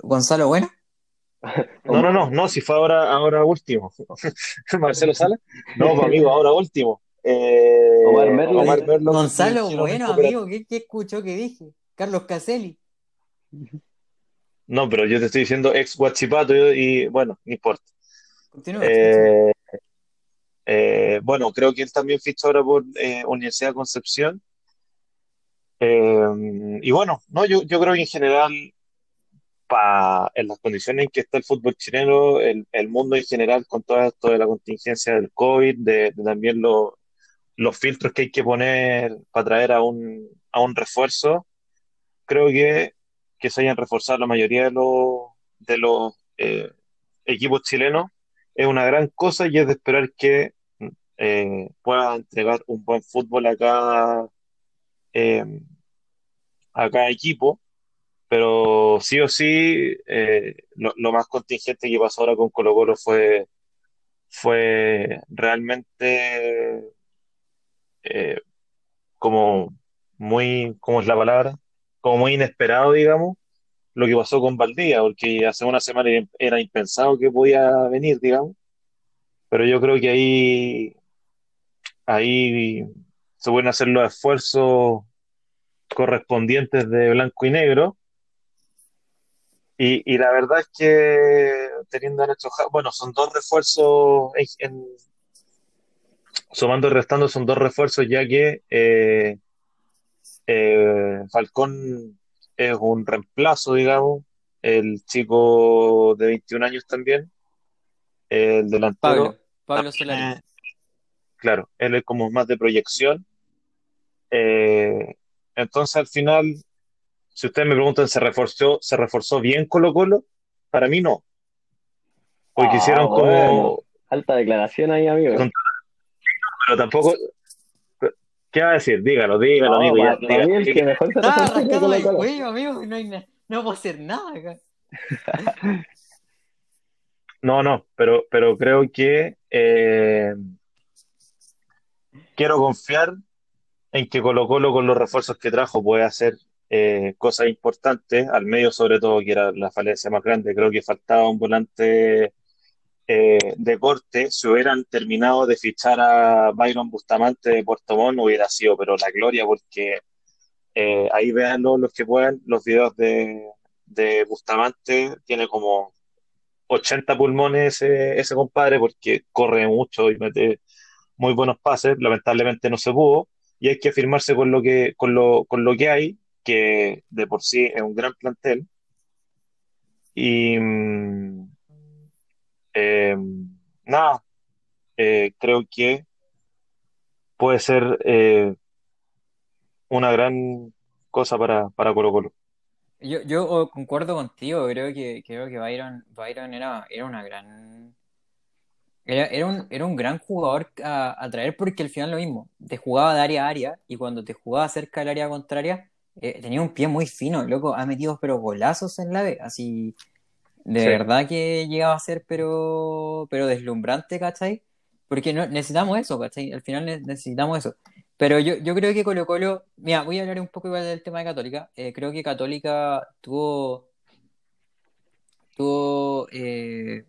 Gonzalo Bueno. No, no, no, no, si fue ahora, ahora último. Marcelo Sala. No, pues, amigo, ahora último. Eh, Omar Merlo. Omar Merlo, Gonzalo Bueno, amigo, ¿qué, qué escuchó que dije? Carlos Caselli. No, pero yo te estoy diciendo ex Huachipato y, y, bueno, no importa. Continúa. Eh, eh, bueno, creo que él también fichó ahora por eh, Universidad de Concepción. Eh, y bueno, no, yo, yo creo que en general, pa, en las condiciones en que está el fútbol chileno, el, el mundo en general, con todo esto de la contingencia del COVID, de, también lo- los filtros que hay que poner para traer a un, a un refuerzo, creo que, que se hayan reforzado la mayoría de los, de los eh, equipos chilenos es una gran cosa y es de esperar que eh, pueda entregar un buen fútbol a cada, eh, a cada equipo, pero sí o sí, eh, lo, lo más contingente que pasó ahora con Colo Colo fue, fue realmente eh, como muy, ¿cómo es la palabra? Como muy inesperado, digamos, lo que pasó con Valdía, porque hace una semana era impensado que podía venir, digamos, pero yo creo que ahí, ahí se pueden hacer los esfuerzos correspondientes de blanco y negro. Y, y la verdad es que teniendo a Ja- bueno, son dos refuerzos, en, en- sumando y restando, son dos refuerzos ya que eh, eh, Falcón es un reemplazo, digamos, el chico de 21 años también, el delantero, Pablo, Pablo claro, él es como más de proyección. Eh, entonces al final, si ustedes me preguntan, ¿se reforzó, se reforzó bien Colo-Colo? Para mí no, porque Ah, hicieron bueno. como, Alta declaración ahí, amigo. pero tampoco, ¿qué va a decir? Dígalo, dígalo, No, amigo, ya, para mí el dígalo. que mejor se Ah, arrancándome el cuello, amigo. No, hay na- no puedo hacer nada acá. No, no, pero, pero creo que eh, quiero confiar en que Colo Colo con los refuerzos que trajo puede hacer eh, cosas importantes, al medio sobre todo, que era la falencia más grande. Creo que faltaba un volante eh, de corte. Si hubieran terminado de fichar a Byron Bustamante de Puerto Montt, hubiera sido, pero la gloria, porque eh, ahí véanlo los que puedan, los videos de, de Bustamante, tiene como 80 pulmones ese, ese compadre, porque corre mucho y mete muy buenos pases, lamentablemente no se pudo, y hay que afirmarse con lo que, con lo, con lo que hay, que de por sí es un gran plantel, y mm, eh, nada, eh, creo que puede ser eh, una gran cosa para, para Colo Colo. Yo, yo oh, concuerdo contigo, creo que, creo que Byron, Byron era, era una gran, era, era un, era un gran jugador a, a traer porque al final lo mismo, te jugaba de área a área y cuando te jugaba cerca del área contraria, eh, tenía un pie muy fino, loco, ha metido pero golazos en la B, así, de Sí, verdad que llegaba a ser pero, pero deslumbrante, ¿cachai? Porque no, necesitamos eso, ¿cachai? Al final ne- necesitamos eso. Pero yo, yo creo que Colo Colo, mira, voy a hablar un poco igual del tema de Católica. Eh, creo que Católica tuvo, tuvo, eh,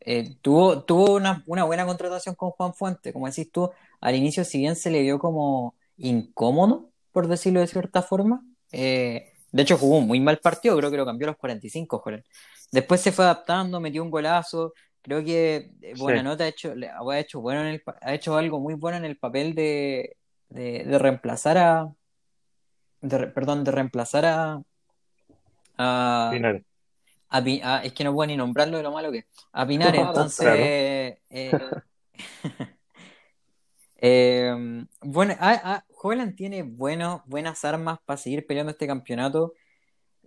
eh, tuvo, tuvo una, una buena contratación con Juan Fuente. Como decís tú, al inicio, si bien se le vio como incómodo, por decirlo de cierta forma, eh, de hecho jugó un muy mal partido, creo que lo cambió a los 45, joder. Después se fue adaptando, metió un golazo. Creo que eh, sí, Buenanote ha hecho, ha hecho, bueno en el, pa- ha hecho algo muy bueno en el papel de, de, de reemplazar a, de perdón, de reemplazar a, a, Pinares. a Pi- a- es que no puedo ni nombrarlo de lo malo que es, a Pinares. Entonces, Claro, eh, eh, bueno, a- a- Holland tiene bueno, buenas armas para seguir peleando este campeonato.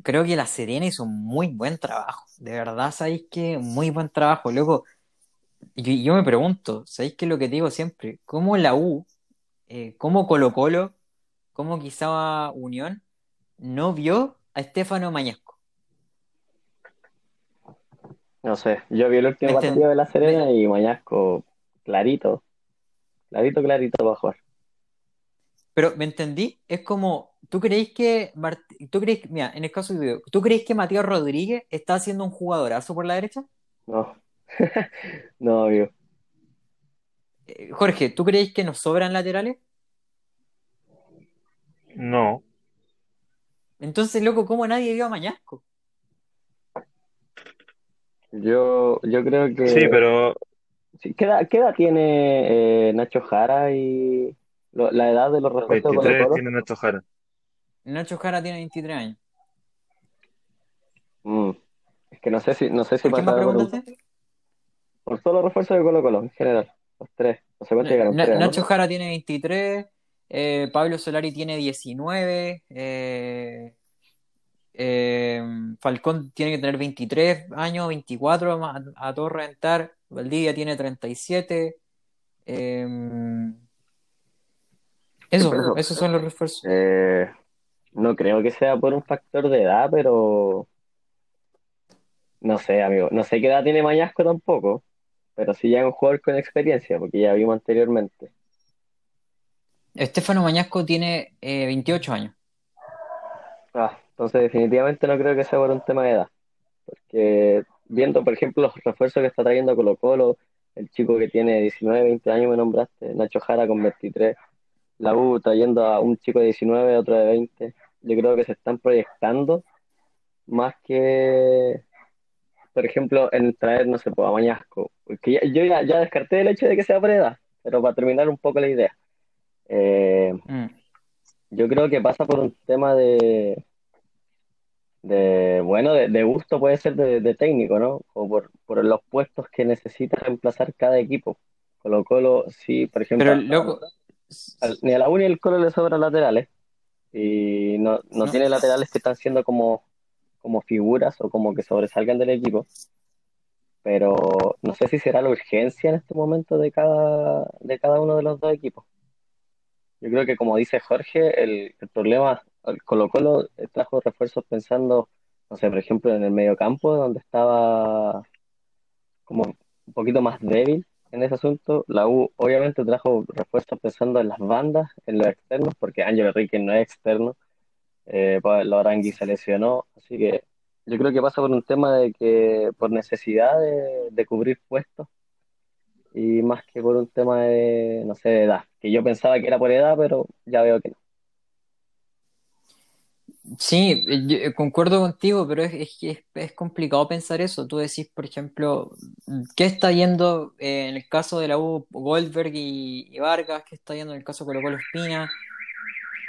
Creo que la Serena hizo un muy buen trabajo. De verdad, ¿sabéis que Muy buen trabajo, loco. Y yo me pregunto, ¿sabéis qué es lo que te digo siempre? ¿Cómo la U, eh, cómo Colo-Colo, cómo quizá Unión no vio a Estefano Mañasco? No sé, yo vi el ¿Me último enten- partido de La Serena y Mañasco, clarito, clarito, clarito para jugar. Pero, ¿me entendí? Es como, ¿tú creéis que, Mart- tú creéis, que- mira, en el caso de video, ¿tú creéis que Matías Rodríguez está haciendo un jugadorazo por la derecha? No, no, amigo. Eh, Jorge, ¿tú creéis que nos sobran laterales? no. Entonces, loco, ¿cómo nadie vio a Mañasco? Yo, yo creo Sí, que... pero sí, ¿Qué edad, qué edad tiene eh, Nacho Jara y lo- la edad de los refuerzos de 23 Colo-Colo? tiene Nacho Jara. Nacho Jara tiene 23 años. Mm, Es que no sé si, no sé si ¿Por qué más pasaba por, un- preguntaste? por todos los refuerzos de Colo Colo en general, los tres. No sé cuánto llegaron, Na- tres, ¿no? Nacho Jara tiene 23, eh, Pablo Solari tiene 19, eh, eh, Falcón tiene que tener 23 años, 24 a, a todo reventar, Valdivia tiene 37. eh, eso, esos son los refuerzos. eh, no creo que sea por un factor de edad, pero no sé, amigo. No sé qué edad tiene Mañasco tampoco, pero sí ya es un jugador con experiencia, porque ya vimos anteriormente. Estefano Mañasco tiene eh, 28 años. Ah, entonces definitivamente no creo que sea por un tema de edad, porque viendo, por ejemplo, los refuerzos que está trayendo Colo-Colo, el chico que tiene 19, 20 años me nombraste, Nacho Jara con 23, la U trayendo a un chico de 19, otro de 20, yo creo que se están proyectando más que, por ejemplo, en traer, no sé, pues, a Mañasco, porque ya- yo ya, ya descarté el hecho de que sea por edad, pero para terminar un poco la idea, eh, Mm. yo creo que pasa por un tema de De, bueno, de, de gusto puede ser de, de técnico, ¿no? O por, por los puestos que necesita reemplazar cada equipo. Colo-Colo, sí, por ejemplo, Pero loco, ni a la U ni al Colo le sobran laterales. Y no, no No. tiene laterales que están siendo como, como figuras o como que sobresalgan del equipo. Pero no sé si será la urgencia en este momento de cada, de cada uno de los dos equipos. Yo creo que como dice Jorge, el, el problema, el Colo-Colo trajo refuerzos pensando, no sé, por ejemplo, en el mediocampo, donde estaba como un poquito más débil en ese asunto. La U obviamente trajo refuerzos pensando en las bandas, en los externos, porque Ángel Enrique no es externo, eh, Pablo Arangui se lesionó, así que yo creo que pasa por un tema de que por necesidad de, de cubrir puestos y más que por un tema de, no sé, de edad, que yo pensaba que era por edad, pero ya veo que no. Sí, yo eh, concuerdo contigo, pero es, es, que es, es complicado pensar eso. Tú decís, por ejemplo, ¿qué está yendo eh, en el caso de la U Goldberg y, y Vargas? ¿Qué está yendo en el caso de Colo Colo Espina?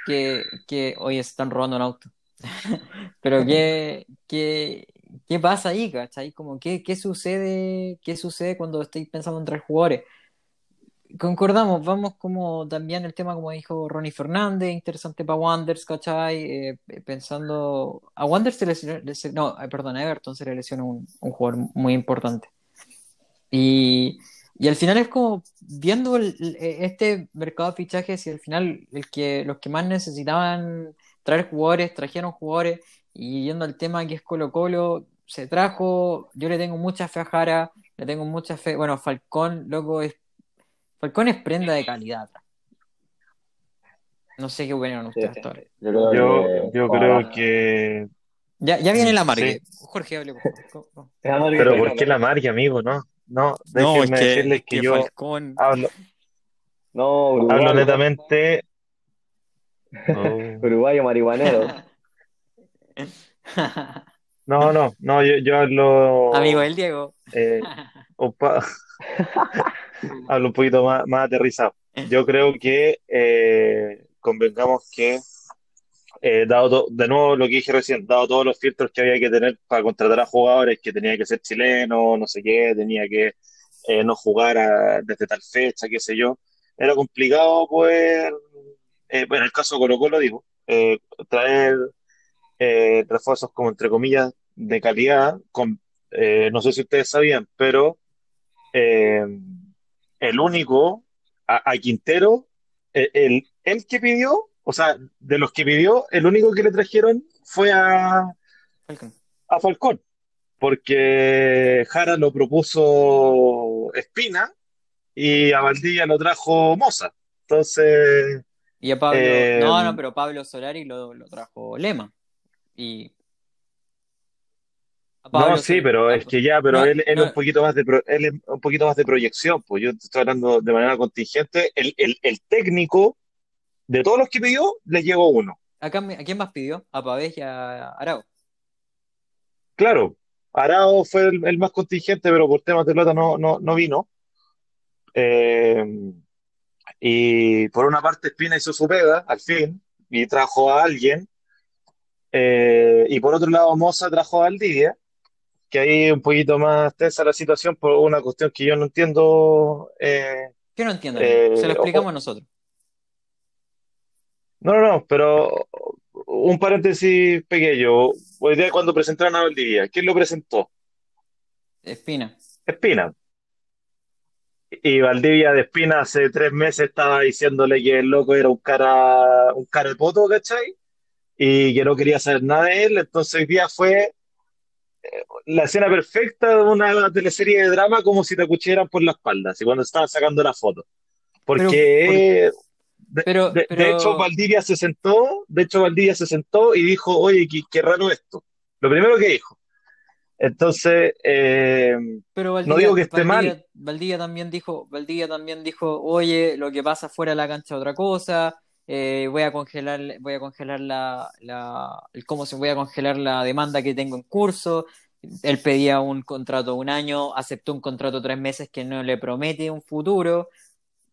Que, que oye, se están robando un auto. Pero ¿qué, qué, qué pasa ahí, cachai? Como, ¿qué, qué sucede, qué sucede cuando estáis pensando en traer jugadores? Concordamos, vamos como también el tema, como dijo Ronnie Fernández, interesante para Wanderers, ¿cachai? Eh, pensando, a Wanderers se lesionó, lesi- no, perdón, a Everton se le lesionó un, un jugador muy importante. Y, y al final es como viendo el- el- este mercado de fichajes y al final el que, los que más necesitaban traer jugadores, trajeron jugadores y yendo al tema que es Colo Colo, se trajo, yo le tengo mucha fe a Jara, le tengo mucha fe, bueno, Falcón, loco, es Falcón es prenda de calidad. No sé qué opinan ustedes sí. Yo creo Yo, que yo ojalá- creo que. Ya, ya viene la marque. Sí. Jorge, hable. por favor. ¿Cómo- Pero ¿por qué la marca, amigo? No, no, No, es que, decirles es que que yo Falcón. hablo, No, Uruguay, hablo netamente. Oh. uruguayo marihuanero. No, no, no, yo, yo hablo. Amigo del Diego. eh, un pa- hablo un poquito más, más aterrizado. Yo creo que eh, convengamos que, eh, dado de nuevo lo que dije recién, dado todos los filtros que había que tener para contratar a jugadores, que tenía que ser chileno, no sé qué, tenía que eh, no jugar a- desde tal fecha, qué sé yo, era complicado poder, eh, en el caso de Colo-Colo, digo, eh, traer eh, refuerzos como entre comillas de calidad, con, eh, no sé si ustedes sabían, pero eh, el único, a, a Quintero, eh, el, el que pidió, o sea, de los que pidió, el único que le trajeron fue a, Falcón. a Falcón, porque Jara lo propuso Espina y a Valdivia lo trajo Moza. Entonces, Y a Pablo. Eh, No, no, pero Pablo Solari lo, lo trajo Lema. Y. a no, sí, pero a- es que ya, pero no, él, él no. un poquito más de pro- él es un poquito más de proyección, pues yo te estoy hablando de manera contingente. El, el, el técnico de todos los que pidió, le llegó uno. Me- ¿A quién más pidió? A Pavés y a Arau. Claro, Arao fue el, el más contingente, pero por temas de plata no, no, no vino. Eh, y por una parte Espina hizo su pega, al fin, y trajo a alguien. Eh, y por otro lado Moza trajo a Valdivia, que ahí un poquito más tensa la situación por una cuestión que yo no entiendo eh, ¿Qué no entiendo? Eh, Se lo explicamos nosotros. no, no, no, pero un paréntesis pequeño. Hoy día cuando presentaron a Valdivia, ¿quién lo presentó? Espina. Espina. Y Valdivia de Espina hace tres meses estaba diciéndole que el loco era un cara, un cara de poto, ¿cachai? Y que no quería saber nada de él. Entonces hoy día fue la escena perfecta de una teleserie de drama como si te acuchieran por la espalda, así cuando estaban sacando la foto. Pero, Porque de, pero, de- hecho Valdivia se sentó, de hecho Valdivia se sentó y dijo, oye, qué, qué raro esto. Lo primero que dijo. Entonces, eh, pero no digo Valdivia, que esté mal, Valdivia, Valdivia también dijo, Valdivia también dijo, oye, lo que pasa fuera de la cancha es otra cosa, eh, voy a congelar, voy a congelar la, la, el cómo se voy a congelar la demanda que tengo en curso. Él pedía un contrato de un año, aceptó un contrato de tres meses que no le promete un futuro.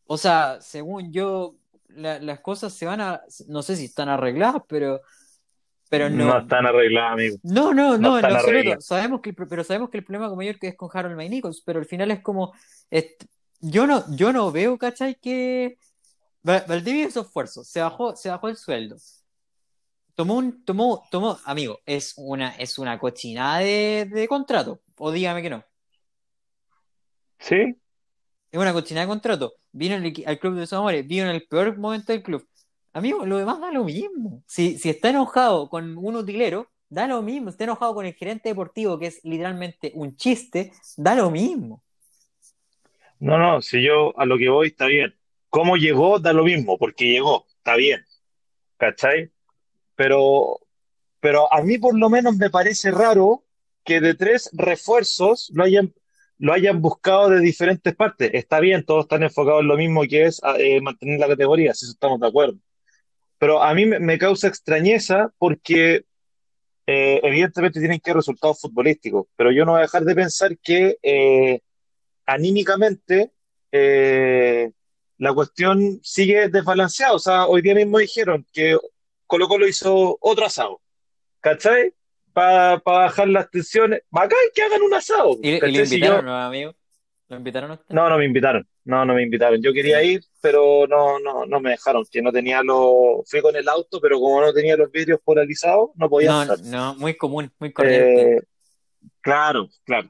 O sea, según yo, la- las cosas se van a, no sé si están arregladas, pero, pero no no, están arregladas, amigo. no, no, No no, en absoluto. arregladas. Sabemos que pero sabemos que el problema mayor que es con Harold May Nichols, pero al final es como, est- yo no, yo no veo, ¿cachai? Que Valdivia hizo esfuerzo, se bajó, se bajó el sueldo. Tomó un, tomó, tomó, amigo, es una, es una cochinada de, de contrato. O dígame que no. ¿Sí? Es una cochinada de contrato. Vino el al club de sus amores, vino en el peor momento del club. Amigo, lo demás da lo mismo. Si, si está enojado con un utilero, da lo mismo. Si está enojado con el gerente deportivo, que es literalmente un chiste, da lo mismo. No, no, si yo a lo que voy está bien. ¿Cómo llegó? Da lo mismo, porque llegó, está bien, ¿cachai? Pero Pero a mí por lo menos me parece raro que de tres refuerzos lo hayan, lo hayan buscado de diferentes partes. Está bien, todos están enfocados en lo mismo que es eh, mantener la categoría, si estamos de acuerdo. Pero a mí me, causa extrañeza porque eh, evidentemente tienen que resultados futbolísticos, pero yo no voy a dejar de pensar que eh, anímicamente eh, la cuestión sigue desbalanceada. O sea, hoy día mismo dijeron que Colo Colo hizo otro asado. ¿cachai? Para bajar las tensiones. Bacán que hagan un asado, ¿Y, y lo ¿cachai? Si invitaron, yo, no, amigo? ¿Lo invitaron a usted? no, no me invitaron, no, no me invitaron. Yo quería ir, pero no, no, no me dejaron, que no tenía los, fui con el auto, pero como no tenía los vidrios polarizados, no podía No, no, muy común, muy corriente. Eh, claro, claro.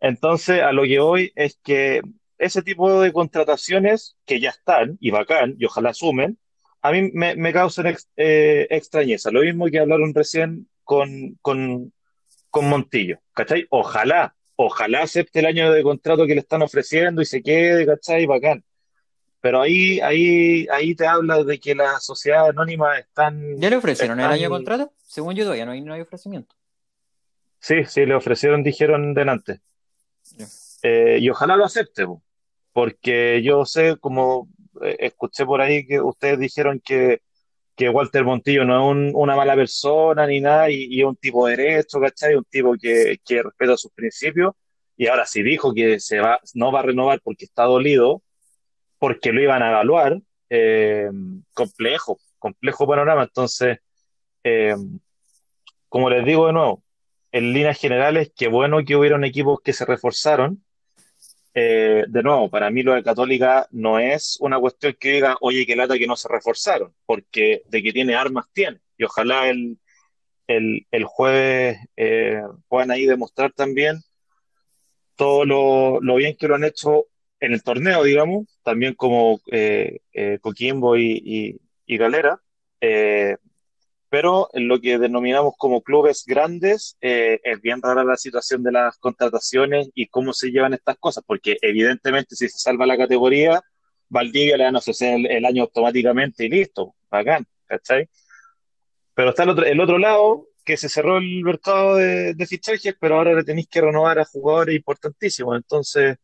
Entonces, a lo que voy es que ese tipo de contrataciones que ya están, y bacán, y ojalá sumen, a mí me, me causan ex- eh, extrañeza. Lo mismo que hablaron recién con, con, con Montillo, ¿cachai? Ojalá, ojalá acepte el año de contrato que le están ofreciendo y se quede, ¿cachai? Bacán. Pero ahí, ahí, ahí te habla de que las sociedades anónimas están, ¿Ya le ofrecieron el están, año de contrato? Según yo todavía no hay, no hay ofrecimiento. sí, sí, le ofrecieron, dijeron delante. Ya. Eh, y ojalá lo acepte, po, porque yo sé, como eh, escuché por ahí que ustedes dijeron que, que Walter Montillo no es un- una mala persona ni nada, y, es un tipo derecho, ¿cachai? Un tipo que, que respeta sus principios, y ahora si dijo que se va, no va a renovar porque está dolido, porque lo iban a evaluar, eh, complejo, complejo panorama. Entonces, eh, como les digo de nuevo, en líneas generales, qué bueno que hubieron equipos que se reforzaron eh, de nuevo, para mí lo de Católica no es una cuestión que diga, oye, qué lata que no se reforzaron, porque de que tiene armas tiene. Y ojalá el, el, el jueves eh, puedan ahí demostrar también todo lo, lo bien que lo han hecho en el torneo, digamos, también como eh, Coquimbo y Galera. Pero en lo que denominamos como clubes grandes, eh, es bien rara la situación de las contrataciones y cómo se llevan estas cosas, porque evidentemente si se salva la categoría, Valdivia le van a ofrecer el, el año automáticamente y listo, bacán, ¿cachai? Pero está el otro, el otro lado, que se cerró el mercado de, de fichajes, pero ahora le tenéis que renovar a jugadores importantísimos, entonces,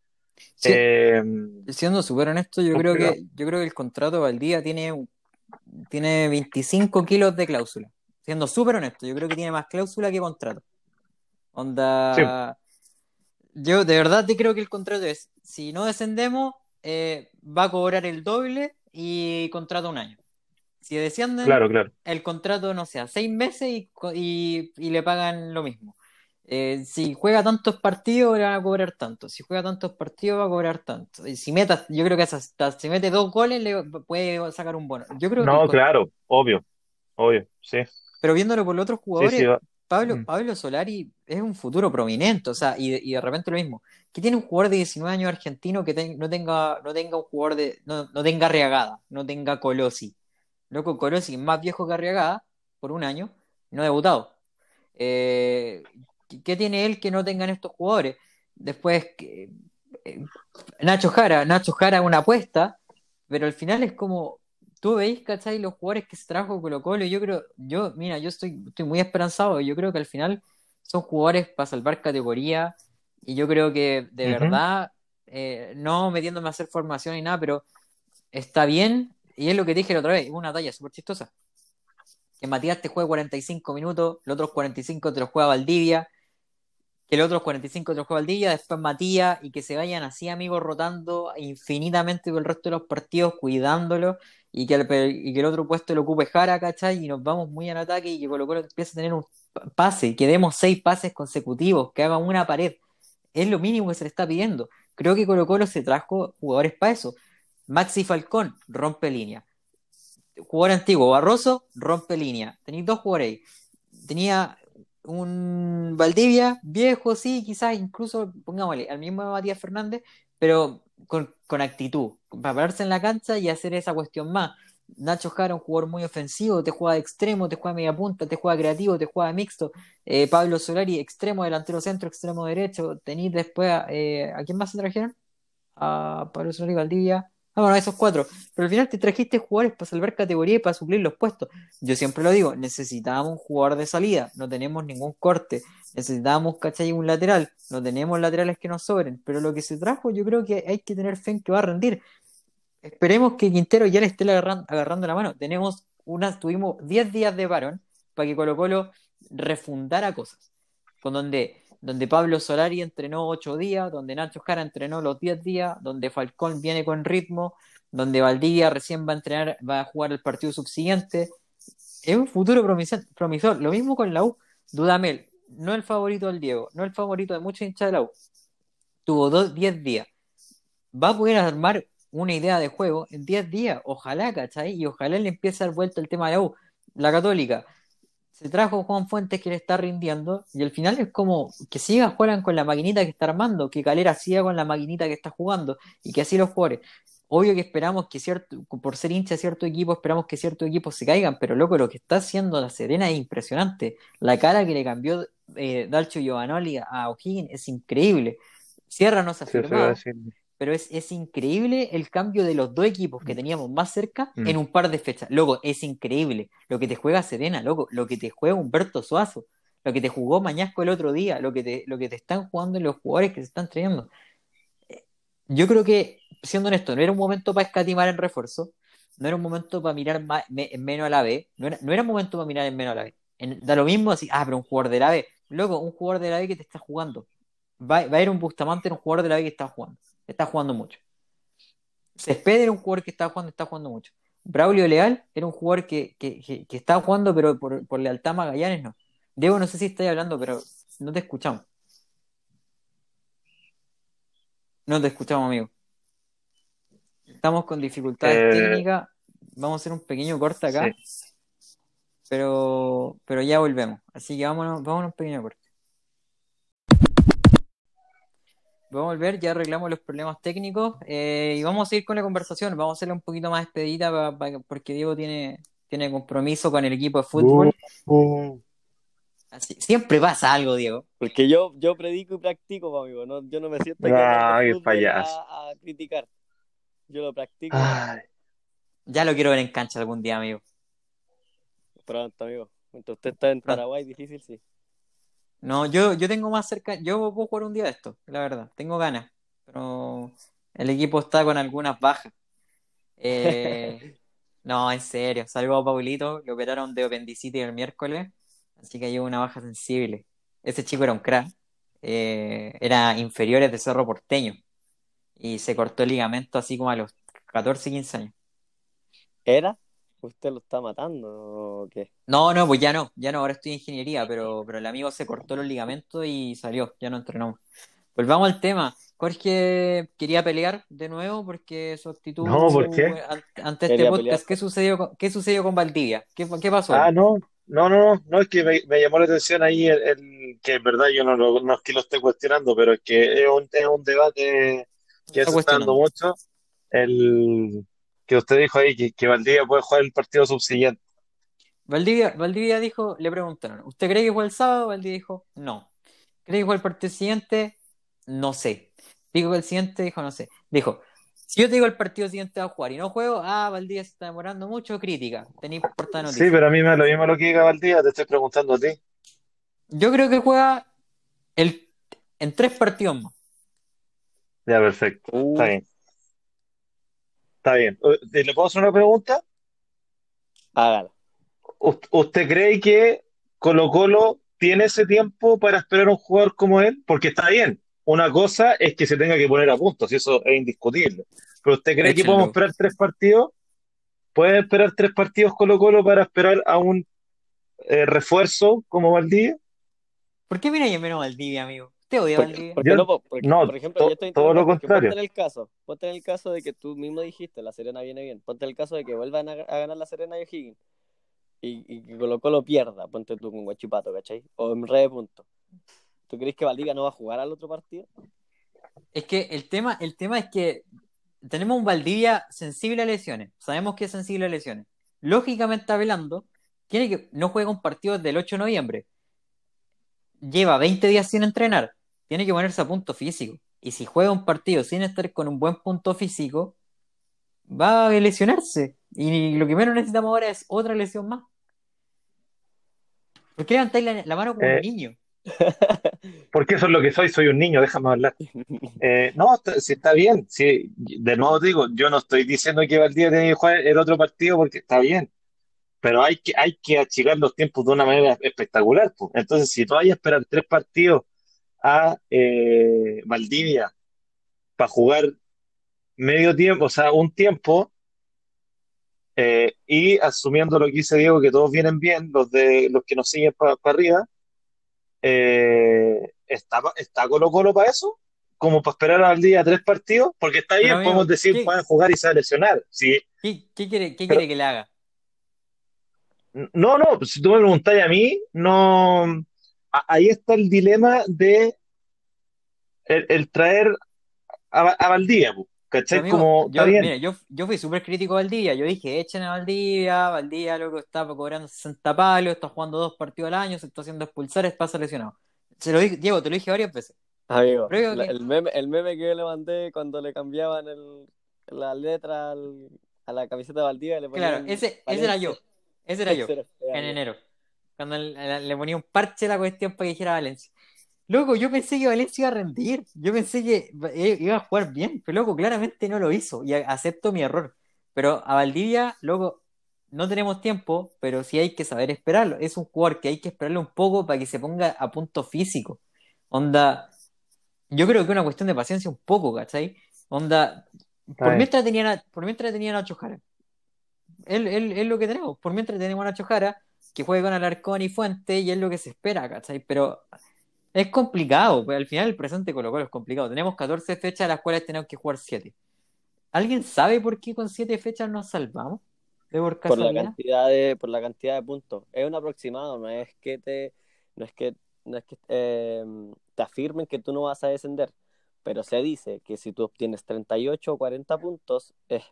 Sí, eh, siendo súper honesto, yo creo que, yo creo que el contrato Valdía tiene, tiene 25 kilos de cláusula. Siendo súper honesto, yo creo que tiene más cláusula que contrato. Sí, Onda, yo de verdad te creo que el contrato es, si no descendemos, eh, va a cobrar el doble y contrato un año. Si descienden, claro, claro. el contrato, no sea, seis meses y, y, y le pagan lo mismo. Eh, si juega tantos partidos, le van a cobrar tanto. Si juega tantos partidos, va a cobrar tanto. Y si meta, yo creo que hasta si mete dos goles, le puede sacar un bono. Yo creo que No, con- claro, obvio, obvio, sí. pero viéndolo por los otros jugadores, sí. Pablo, Mm. Pablo Solari es un futuro prominente, o sea, y de, y de repente lo mismo. Que tiene un jugador de 19 años argentino que ten- no tenga, no tenga un jugador de, no, no tenga Arriagada, no tenga Colosi. Loco, Colosi es más viejo que Arriagada por un año, no ha debutado. Eh, ¿qué- ¿qué tiene él que no tengan estos jugadores? Después, eh, Nacho Jara, Nacho Jara es una apuesta, pero al final es como, tú veis, ¿cachai? Los jugadores que se trajo Colo Colo, yo creo, yo, mira, yo estoy, estoy muy esperanzado, yo creo que al final son jugadores para salvar categoría, y yo creo que de verdad, eh, no metiéndome a hacer formación ni nada, pero está bien, y es lo que dije la otra vez, una talla súper chistosa. Que Matías te juegue 45 minutos, los otros 45 te los juega Valdivia, que los otros 45 te los juega Valdivia, después Matías, y que se vayan así, amigos, rotando infinitamente por el resto de los partidos, cuidándolo, y que el, y que el otro puesto lo ocupe Jara, ¿cachai? Y nos vamos muy al ataque y que Colo Colo empiece a tener un pase, que demos seis pases consecutivos, que haga una pared. Es lo mínimo que se le está pidiendo. Creo que Colo Colo se trajo jugadores para eso. Maxi Falcón rompe línea. Jugador antiguo, Barroso rompe línea. Tenéis dos jugadores ahí. Tenía un Valdivia, viejo, sí, quizás incluso, pongámosle, al mismo Matías Fernández, pero con, con actitud, para pararse en la cancha y hacer esa cuestión más. Nacho Jara, un jugador muy ofensivo, te juega de extremo, te juega de media punta, te juega creativo, te juega de mixto. Eh, Pablo Solari, extremo, delantero centro, extremo derecho. Tenéis después, eh, ¿a quién más se trajeron? A Pablo Solari, Valdivia. Ah, bueno, esos cuatro. Pero al final te trajiste jugadores para salvar categoría y para suplir los puestos. Yo siempre lo digo, necesitábamos un jugador de salida, no tenemos ningún corte. Necesitábamos, ¿cachai? Un lateral, no tenemos laterales que nos sobren. Pero lo que se trajo, yo creo que hay que tener fe en que va a rendir. Esperemos que Quintero ya le esté agarrando, agarrando la mano. Tenemos unas, tuvimos 10 días de varón para que Colo Colo refundara cosas. Con donde, donde Pablo Solari entrenó 8 días, donde Nacho Jara entrenó los 10 días, donde Falcón viene con ritmo, donde Valdivia recién va a entrenar, va a jugar el partido subsiguiente. Es un futuro promisor. Lo mismo con la U. Dudamel, no el favorito del Diego, no el favorito de muchos hinchas de la U. Tuvo 10 días. Va a poder armar una idea de juego en 10 días, ojalá, ¿cachai? Y ojalá le empiece a dar vuelta el tema de la U. La Católica se trajo Juan Fuentes que le está rindiendo y al final es como que siga juegan con la maquinita que está armando, que Calera siga con la maquinita que está jugando y que así los jugadores. Obvio que esperamos que cierto, por ser hincha de cierto equipo, esperamos que ciertos equipos se caigan, pero loco, lo que está haciendo la Serena es impresionante. La cara que le cambió eh, Dalcho Giovanoli a O'Higgins es increíble. Sierra no se ha Sí, firmado. Pero es, es increíble el cambio de los dos equipos que teníamos más cerca Mm. en un par de fechas. Loco, es increíble. Lo que te juega Serena, loco, lo que te juega Humberto Suazo, lo que te jugó Mañasco el otro día, lo que te, lo que te están jugando los jugadores que se están trayendo. Eh, Yo creo que, siendo honesto, no era un momento para escatimar en refuerzo, no era un momento para mirar más, me- en menos a la B, no era, no era un momento para mirar en menos a la B. En- da lo mismo así, ah, pero un jugador de la B. Loco, un jugador de la B que te está jugando. Va, va a ir un Bustamante, era un jugador de la B que está jugando. Está jugando mucho. Céspedes era un jugador que estaba jugando, está jugando mucho. Braulio Leal era un jugador que, que, que, que estaba jugando, pero por, por lealtad a Magallanes no. Diego, no sé si estáis hablando, pero no te escuchamos. No te escuchamos, amigo. Estamos con dificultades Eh, técnicas. Vamos a hacer un pequeño corte acá, Sí. pero, pero ya volvemos. Así que vámonos, vámonos a un pequeño corte. Vamos a volver, ya arreglamos los problemas técnicos eh, y vamos a seguir con la conversación. Vamos a hacerla un poquito más expedita pa- pa- porque Diego tiene, tiene compromiso con el equipo de fútbol. Uh, uh. Así, siempre pasa algo, Diego. Porque yo, yo predico y practico, amigo. No, yo no me siento aquí a Ah, payaso. a, a criticar. Yo lo practico Ay, Ya lo quiero ver en cancha algún día, amigo. pronto, amigo. Mientras usted está en. Paraguay, difícil, sí. No, yo, yo tengo más cerca, yo puedo jugar un día de esto, la verdad, tengo ganas, pero el equipo está con algunas bajas. Eh, no, en serio, salvo a Paulito, le operaron de apendicitis el miércoles, así que lleva una baja sensible. Ese chico era un crack, eh, era inferiores de Cerro Porteño y se cortó el ligamento así como a los 14, 15 años. ¿Era? ¿Usted lo está matando o qué? No, no, pues ya no, ya no, ahora estoy en ingeniería, pero, pero el amigo se cortó los ligamentos y salió, ya no entrenamos. Volvamos al tema. Jorge quería pelear de nuevo porque su actitud No, ¿por qué? an- ante este Quería podcast, pelear. ¿qué sucedió con, qué sucedió con Valdivia? ¿Qué, qué pasó? Ah, no, no, no, no, no, es que me, me llamó la atención ahí el, el- que en verdad yo no, lo- no es que lo esté cuestionando, pero es que es un, es un debate que Está se está dando cuestionando. mucho. El que usted dijo ahí que, que Valdivia puede jugar el partido subsiguiente. Valdivia, Valdivia dijo, le preguntaron, ¿usted cree que fue el sábado? Valdivia dijo, no. ¿Cree que fue el partido siguiente? No sé. Dijo que el siguiente, dijo, no sé. Dijo, si yo te digo el partido siguiente va a jugar y no juego, ah, Valdivia se está demorando mucho, crítica. Tenéis portada de Sí, pero a mí me lo mismo lo que diga Valdivia, te estoy preguntando a ti. Yo creo que juega el, en tres partidos más. Ya, perfecto, Uh, está bien, está bien. Eh, ¿Le puedo hacer una pregunta? hágalo. ¿Ust- ¿Usted cree que Colo Colo tiene ese tiempo para esperar a un jugador como él? Porque está bien. Una cosa es que se tenga que poner a punto, si eso es indiscutible. Pero ¿usted cree que podemos esperar tres partidos? ¿Puede esperar tres partidos Colo Colo para esperar a un eh, refuerzo como Valdivia? ¿Por qué y menos Valdivia, amigo? ¿Te Porque- Porque, no, por ejemplo, to- yo estoy todo lo contrario. Ponte en el caso, ponte en el caso de que tú mismo dijiste, la Serena viene bien. Ponte en el caso de que vuelvan a, a ganar la Serena y O'Higgins y, y que Colo Colo pierda, ponte tú con Guachipato, ¿cachai? O en red de puntos. ¿Tú crees que Valdivia no va a jugar al otro partido? Es que el tema, el tema es que tenemos un Valdivia sensible a lesiones. Sabemos que es sensible a lesiones. Lógicamente hablando, tiene que no juega un partido desde el 8 de noviembre. Lleva 20 días sin entrenar. Tiene que ponerse a punto físico. Y si juega un partido sin estar con un buen punto físico, va a lesionarse. Y lo que menos necesitamos ahora es otra lesión más. ¿Por qué levantáis la, la mano como Eh, un niño? Porque eso es lo que soy, soy un niño, déjame hablar. Eh, no, está- si está bien. Sí, de nuevo digo, yo no estoy diciendo que Valdivia tiene que jugar el otro partido porque está bien. Pero hay que, hay que achicar los tiempos de una manera espectacular. pues. Entonces, si tú vayas a esperar tres partidos a eh, Valdivia para jugar medio tiempo, o sea, un tiempo, eh, y asumiendo lo que dice Diego, que todos vienen bien, los de los que nos siguen para arriba, eh, ¿está, está Colo Colo para eso? Como para esperar al día tres partidos, porque está bien, amigo, podemos decir, ¿qué- pueden jugar y se va a lesionar. Sí, ¿Qué, qué quiere, qué Pero- quiere que le haga? No, no, si tú me preguntáis a mí, no. Ahí está el dilema de el, el traer a, a Valdivia, ¿cachai? Amigo, Como, yo, está bien. mira, yo, yo fui súper crítico a Valdivia. Yo dije, echen a Valdivia. Valdivia, loco, está cobrando 60 palos, está jugando dos partidos al año, se está haciendo expulsar, pasa lesionado. Se lo dije, Diego, te lo dije varias veces. Amigo, Pero la- que- el meme, el meme que yo le mandé cuando le cambiaban el, la letra al- a la camiseta de Valdivia le Claro, ese, ese era yo. Ese era yo, Ese era- era en yo. enero. Cuando le, ponía un parche a la cuestión para que dijera Valencia. Loco, yo pensé que Valencia iba a rendir. Yo pensé que iba a jugar bien. Pero, loco, claramente no lo hizo. Y acepto mi error. Pero a Valdivia, loco, no tenemos tiempo, pero sí hay que saber esperarlo. Es un jugador que hay que esperarlo un poco para que se ponga a punto físico. Onda, yo creo que es una cuestión de paciencia un poco, ¿cachai? Onda, por mientras tenían a, por mientras tenían a Nacho Jara. Es es- es lo que tenemos. Por mientras tenemos a Nacho Jara, que juegue con Alarcón y Fuente, y es lo que se espera, ¿cachai? Pero es complicado, pues al final el presente Colo Colo es complicado. Tenemos 14 fechas, a las cuales tenemos que jugar 7. ¿Alguien sabe por qué con 7 fechas nos salvamos? ¿De por por la cantidad de por la cantidad de puntos es un aproximado no es que te no es que no es que eh, te afirmen que tú no vas a descender pero se dice que si tú obtienes 38 o 40 puntos es,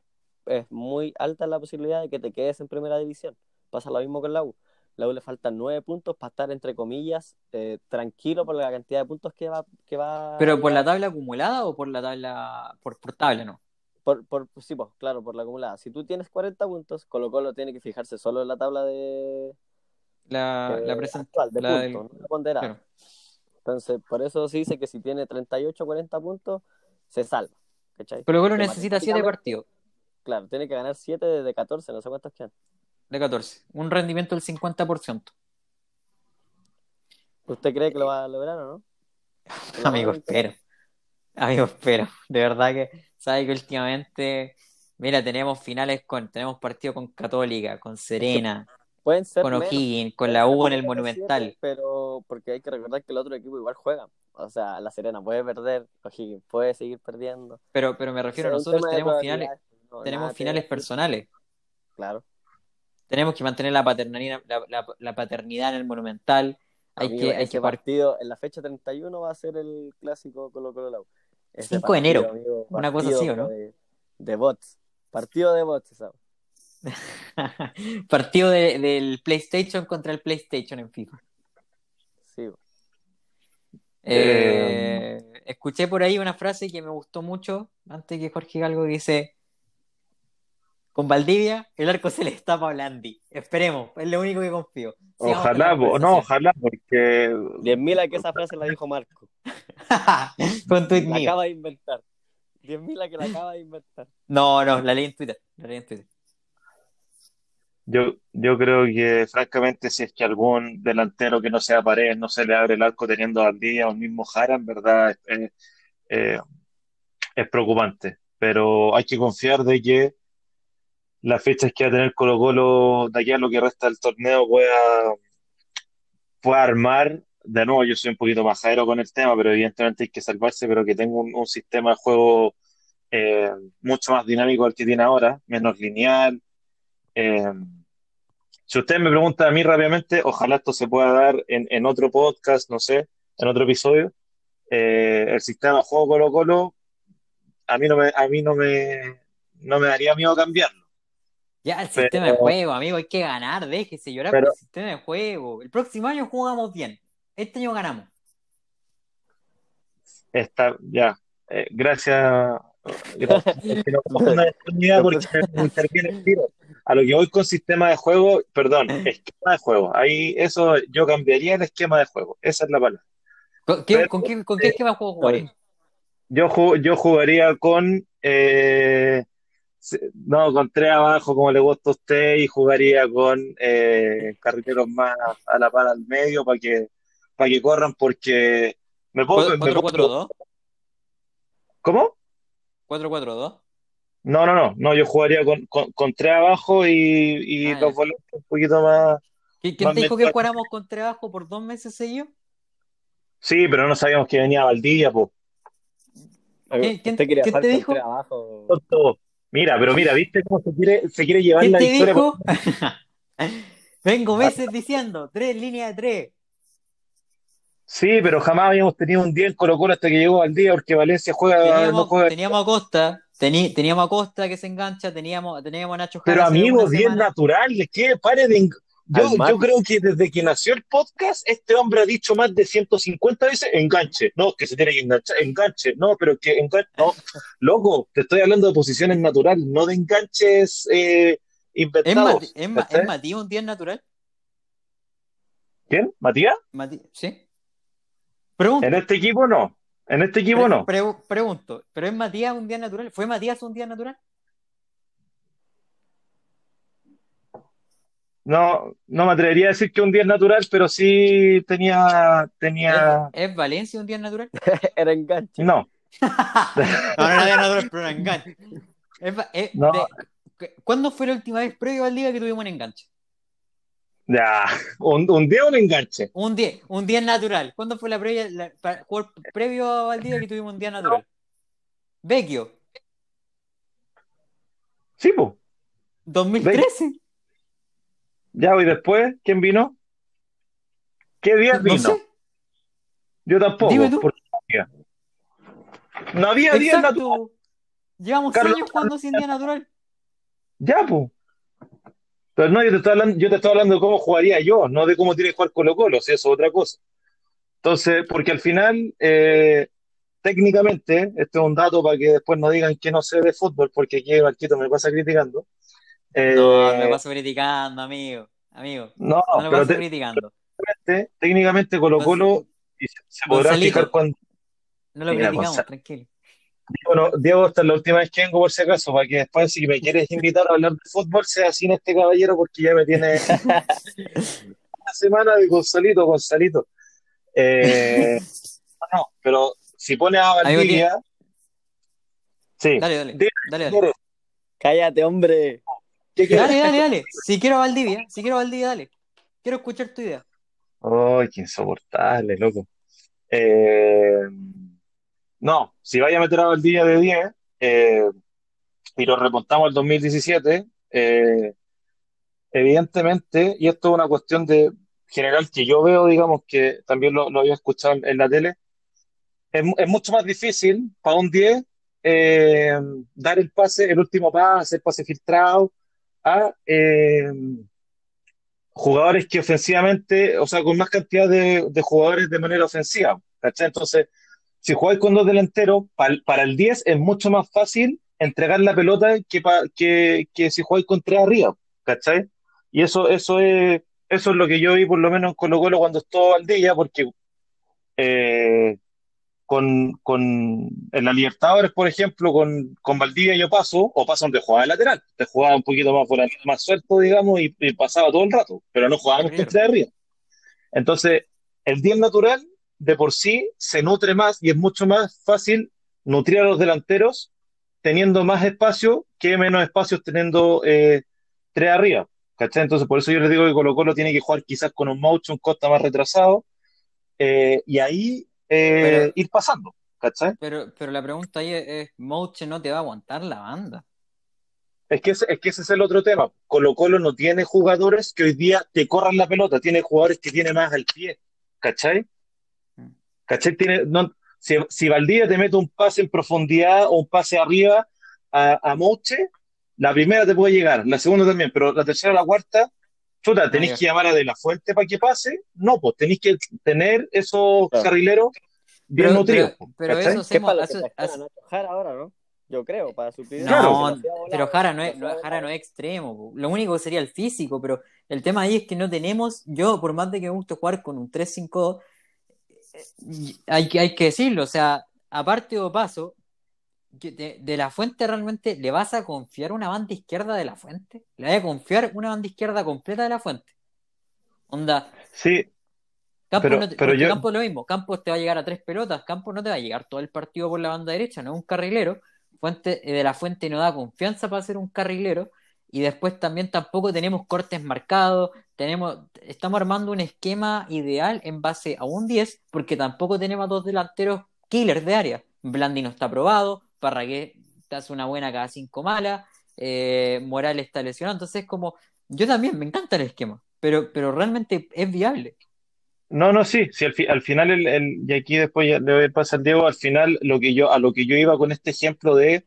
es muy alta la posibilidad de que te quedes en primera división pasa lo mismo con la U la U le faltan 9 puntos para estar entre comillas eh, tranquilo por la cantidad de puntos que va que va ¿Pero por la tabla acumulada o por la tabla, por, por tabla, no? Por, por, sí, pues, claro, por la acumulada. Si tú tienes 40 puntos, Colo Colo tiene que fijarse solo en la tabla de, La, eh, la presente. actual, de la del- puntos, no la ponderada. claro. Entonces, por eso se dice que si tiene 38 o 40 puntos, se salva. ¿cachai? Colo necesita 7 matemáticamente, partidos Claro, tiene que ganar 7 de 14, no sé cuántos quedan. De 14. Un rendimiento del 50%. ¿Usted cree que lo va a lograr o no? Amigo, espero. Amigo, espero. De verdad que, sabe que últimamente Mira, tenemos finales con, tenemos partido con Católica, con Serena, Pueden ser con O'Higgins, con la U en el Monumental. siete, pero porque hay que recordar que el otro equipo igual juega. O sea, la Serena puede perder, O'Higgins puede seguir perdiendo. Pero, pero me refiero, un nosotros tenemos finales, no, tenemos nada finales personales. Claro. Tenemos que mantener la paternidad, la, la- la paternidad en el Monumental. Hay Amigo, que, hay ese que par- partido en la fecha 31 va a ser el clásico Colo Colo Lau. Ese 5 de enero, amigo, una cosa así, ¿o no? De, de bots. Partido de bots, esa. partido de- del PlayStation contra el PlayStation en FIFA. Sí. Eh, escuché por ahí una frase que me gustó mucho antes que Jorge Galgo dice con Valdivia el arco se le destapa a Blandi. Esperemos, es lo único que confío. Sigamos Ojalá, po- no, ojalá, porque 10.000 a que esa frase la dijo Marco. Con tuit La mío. acaba de inventar. 10.000 a que la acaba de inventar. No, no, la leí en Twitter. La leí en Twitter. yo, yo creo que, francamente, si es que algún delantero que no sea Paredes no se le abre el arco teniendo a Valdivia o el mismo Jara, en verdad es, es- eh, es preocupante. Pero hay que confiar de que las fechas que va a tener Colo-Colo de aquí a lo que resta del torneo pueda, pueda armar. De nuevo, yo soy un poquito majadero con el tema, pero evidentemente hay que salvarse, pero que tenga un, un sistema de juego eh, mucho más dinámico al que tiene ahora, menos lineal. Eh, si usted me pregunta a mí rápidamente, ojalá esto se pueda dar en, en otro podcast, no sé, en otro episodio. Eh, el sistema de juego Colo-Colo, a mí no me, a mí no me, no me daría miedo cambiarlo. Ya, el Pero- sistema de juego, amigo, hay que ganar, déjese llorar Pero- por el sistema de juego. El próximo año jugamos bien. Este año ganamos. Está, ya. Eh, gracias. Gracias. Porque no cojo una oportunidad porque me interviene el tiro. A lo que voy con sistema de juego, perdón, esquema de juego. Ahí eso yo cambiaría el esquema de juego. Esa es la palabra. ¿Con qué, Pero- con qué, con qué esquema de juego jugaría? Yo, yo jugaría con eh, no, con tres abajo, como le gusta a usted, y jugaría con eh, carrileros más a la par al medio para que, para que corran, porque me puedo- 4-4-2. ¿Cómo? 4-4-2. No, no, no, no, yo jugaría con, con, con tres abajo y, y Ah, los volantes un poquito más. ¿Qui- ¿Quién Más te dijo que mental. jugáramos con trabajo por dos meses seguidos? Sí, pero no sabíamos que venía Valdivia, pues. ¿Quién- quién- te con dijo? tres abajo. Mira, pero mira, ¿viste cómo se quiere, se quiere llevar ¿Quién la te victoria? dijo? Vengo meses diciendo, tres líneas de tres. Sí, pero jamás habíamos tenido un día en Colo-Colo hasta que llegó Valdivia, porque Valencia juega, no Teníamos, juega. teníamos a Costa, tení- teníamos a Costa que se engancha, teníamos, teníamos a Nacho Pero Jara hace amigo, una bien semana. natural, ¿qué? Pare de... Yo, creo que desde que nació el podcast, este hombre ha dicho más de 150 veces enganche. No, que se tiene que enganchar, enganche. No, pero que enganche. No, loco, te estoy hablando de posiciones naturales, no de enganches eh, ¿Es, inventados. Es, Matías un día natural? ¿Quién? ¿Matías? ¿Sí? Pregunto. En este equipo no. En este equipo pre- no. pre- pregunto, ¿pero es Matías un día natural? ¿Fue Matías un día natural? No, no me atrevería a decir que un día es natural, pero sí tenía, tenía, ¿Es, es Valencia un día natural? Era enganche. no, No, no era día natural, pero era enganche. Es es- No. de- ¿Cuándo fue la última vez previo al día que tuvimos un enganche? ya, un, un día un enganche. Un día, un día natural. ¿Cuándo fue la previa, la- para jugar previo al día que tuvimos un día natural? Vecchio, Sí, pues. 2013. Ya, y después, ¿quién vino? ¿Qué día No vino? sé. Yo tampoco. Dime tú. porque no había. Había día natural. Exacto. Llevamos Carlos- años jugando sin día natural. Ya, pues. Pero no, yo te estoy hablando, yo te estoy hablando de cómo jugaría yo, no de cómo tiene que jugar Colo Colo, si eso es otra cosa. Entonces, porque al final, eh, técnicamente, este es un dato para que después no digan que no sé de fútbol, porque aquí Marquito me pasa criticando. Eh, No, me paso criticando, amigo. Amigo, no, no me paso te- criticando. técnicamente, técnicamente Colo Colo, y se, se podrá fijar cuando. No lo Mira, criticamos, Gonzalo. tranquilo. Bueno, Diego, esta es la última vez que vengo por si acaso, para que después si me quieres invitar a hablar de fútbol, sea sin este caballero, porque ya me tiene una semana de Gonzalito, Gonzalito. Eh, no, pero si pones a Valdivia, sí, Dale, dale, Dime, dale, dale. Cállate, hombre. Dale, dale, dale. Si quiero Valdivia, si quiero Valdivia, dale. Quiero escuchar tu idea. ¡Ay, qué insoportable, loco! Eh, no, si vaya a meter a Valdivia de 10 eh, y lo remontamos al 2017, eh, evidentemente, y esto es una cuestión de general que yo veo, digamos, que también lo, lo había escuchado en, la tele, es, mu- es mucho más difícil para un 10 eh, dar el pase, el último pase, el pase filtrado eh, jugadores que ofensivamente, o sea, con más cantidad de, jugadores de manera ofensiva. ¿cachai? Entonces, si jugáis con dos delanteros, para el 10 es mucho más fácil entregar la pelota que, que, si jugáis con tres arriba. ¿Cachai? Y eso, eso es, eso es lo que yo vi por lo menos en Colo-Colo cuando estuvo Valdivia, porque eh, con, con en la Libertadores, por ejemplo, con, con Valdivia yo paso, o paso donde jugaba de lateral, te jugaba un poquito más, volan- más suelto, digamos, y, y pasaba todo el rato, pero no jugábamos con Carrilero. tres arriba. Entonces, el 10 natural de por sí se nutre más y es mucho más fácil nutrir a los delanteros teniendo más espacio que menos espacios teniendo eh, tres arriba. ¿Cachai? Entonces, por eso yo les digo que Colo-Colo tiene que jugar quizás con un Maucho, un Costa más retrasado, eh, y ahí eh, Pero- ir pasando. ¿Cachai? Pero, pero la pregunta ahí es, es, Mouche no te va a aguantar la banda. Es que, ese, es que ese es el otro tema. Colo-Colo no tiene jugadores que hoy día te corran la pelota, tiene jugadores que tiene más al pie. ¿Cachai? Mm. ¿Cachai? Tiene, no, si, si Valdivia te mete un pase en profundidad o un pase arriba a, a Mouche, la primera te puede llegar, la segunda también, pero la tercera o la cuarta, chuta, tenéis que llamar a De La Fuente para que pase. No, pues tenéis que tener esos Claro. carrileros bien Pero, nutridos. pero, pues, pero eso Que es para que hace- Jara ahora, ¿no? Yo creo, para suplir Claro. No, pero Jara no es, no, Jara no es extremo. Lo único sería el físico, pero el tema ahí es que no tenemos, yo por más de que me guste jugar con un 3-5-2, eh, hay, que- hay que decirlo, o sea, aparte de paso, que de, de la fuente realmente, ¿le vas a confiar una banda izquierda de la fuente? ¿Le vas a confiar una banda izquierda completa de la fuente? Onda, Sí, Campos Pero- no te- pero yo- Campos es lo mismo, Campos te va a llegar a tres pelotas, Campos no te va a llegar todo el partido por la banda derecha, no es un carrilero, Fuente, eh, de la Fuente no da confianza para ser un carrilero, y después también tampoco tenemos cortes marcados, tenemos, estamos armando un esquema ideal en base a un 10, porque tampoco tenemos a dos delanteros killers de área. Blandi no está probado, Parragué te hace una buena cada cinco malas, eh, Morales está lesionado, entonces como, yo también me encanta el esquema, pero, pero realmente es viable. No, no, sí, sí, al, fi- al final, el, el- y aquí después ya le voy a pasar Diego, al final lo que yo, a lo que yo iba con este ejemplo de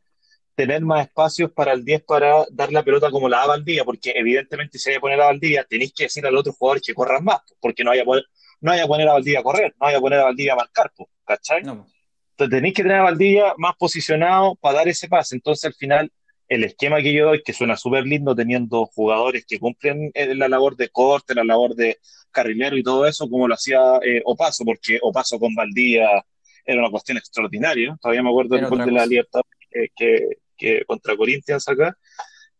tener más espacios para el 10 para dar la pelota como la da Valdivia, porque evidentemente si hay que poner a Valdivia, tenéis que decir al otro jugador que corran más, porque no vaya a poner, no vaya a poner a Valdivia a correr, no vaya a poner a Valdivia a marcar, ¿cachai? No, tenéis que tener a Valdivia más posicionado para dar ese pase. Entonces al final el esquema que yo doy, que suena súper lindo teniendo jugadores que cumplen eh, la labor de corte, la labor de carrilero y todo eso, como lo hacía eh, Opaso, porque Opaso con Valdivia era una cuestión extraordinaria. Todavía me acuerdo del gol de la. Libertad que, que, que contra Corinthians acá,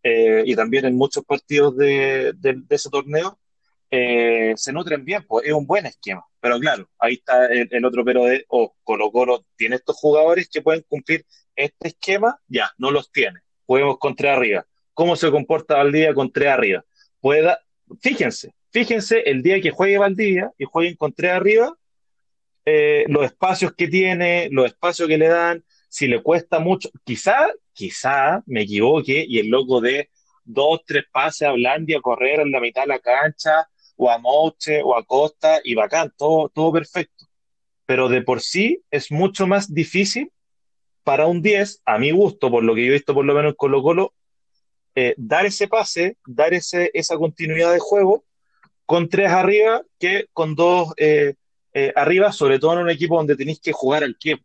eh, y también en muchos partidos de, de, de ese torneo eh, se nutren bien, pues es un buen esquema. Pero claro, ahí está el, el otro pero de, oh, Colo Colo tiene estos jugadores que pueden cumplir este esquema, ya, no los tiene. Podemos con tres arriba. ¿Cómo se comporta Valdivia con tres arriba? Pueda, fíjense, fíjense el día que juegue Valdivia y jueguen con tres arriba, eh, los espacios que tiene, los espacios que le dan, si le cuesta mucho, quizá, quizá me equivoque y el loco de dos, tres pases a Blandia, correr en la mitad de la cancha, o a Moche, o a Costa, y bacán, todo, todo perfecto. Pero de por sí es mucho más difícil para un 10, a mi gusto, por lo que yo he visto por lo menos en Colo Colo, eh, dar ese pase, dar ese, esa continuidad de juego con tres arriba que con dos eh, eh, arriba, sobre todo en un equipo donde tenéis que jugar al tiempo.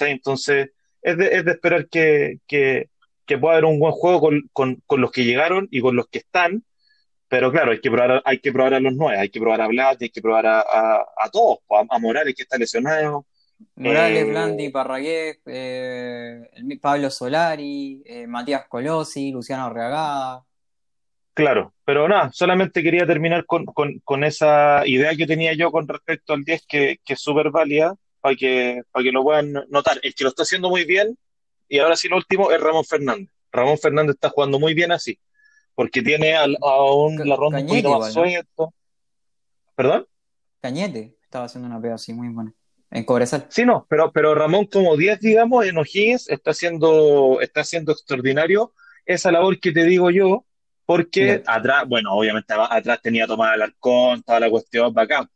Entonces, es de, es de esperar que, que, que, pueda haber un buen juego con, con, con, los que llegaron y con los que están, pero claro, hay que probar, hay que probar a los nueve, hay que probar a Blat, hay que probar a, a, a todos, a, a, Morales que está lesionado. Morales, eh, Blandi, Parragués, eh, Pablo Solari, eh, Matías Colosi, Luciano Reagada. Claro, pero nada, solamente quería terminar con, con, con, esa idea que tenía yo con respecto al 10, que, que es súper válida, para que, para que lo puedan notar. El que lo está haciendo muy bien, y ahora sí lo último, es Ramón Fernández. Ramón Fernández está jugando muy bien así, porque tiene al- a un Ca- la ronda un poquito más igual, ¿no? suelto. ¿Perdón? Cañete estaba haciendo una pega así muy buena. En Cobresal. Sí, no, pero, pero Ramón como 10, digamos, en O'Higgins está haciendo, está haciendo extraordinario esa labor que te digo yo, porque atrás, bueno, obviamente a- atrás tenía a Tomás Alarcón, toda la cuestión bacán,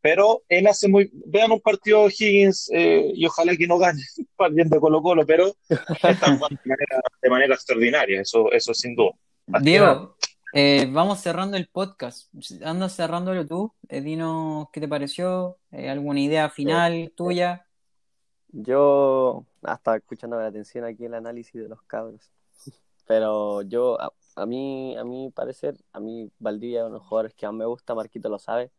pero él hace muy, vean un partido de O'Higgins eh, y ojalá que no gane, bien de Colo-Colo, pero están jugando de manera, de manera extraordinaria, eso, eso sin duda. Diego, eh, vamos cerrando el podcast. Anda cerrándolo tú. Eh, dinos qué te pareció. Eh, ¿alguna idea final tuya? Yo, hasta escuchando la atención aquí el análisis de los cabros. Pero yo, a, a mí, a mi parecer, a mí Valdivia es uno de los jugadores que más me gusta, Marquito lo sabe.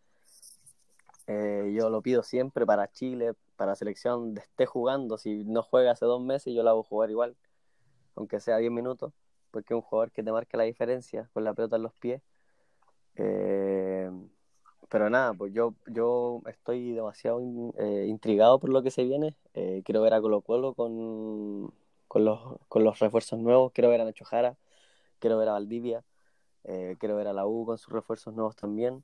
Eh, yo lo pido siempre para Chile, para la selección, esté jugando. Si no juega hace dos meses, yo lo hago jugar igual, aunque sea 10 minutos, porque es un jugador que te marca la diferencia con la pelota en los pies. Eh, pero nada, pues yo, yo estoy demasiado in- eh, intrigado por lo que se viene. Eh, quiero ver a Colo Colo con, con los, con los refuerzos nuevos, quiero ver a Nacho Jara, quiero ver a Valdivia, eh, quiero ver a la U con sus refuerzos nuevos también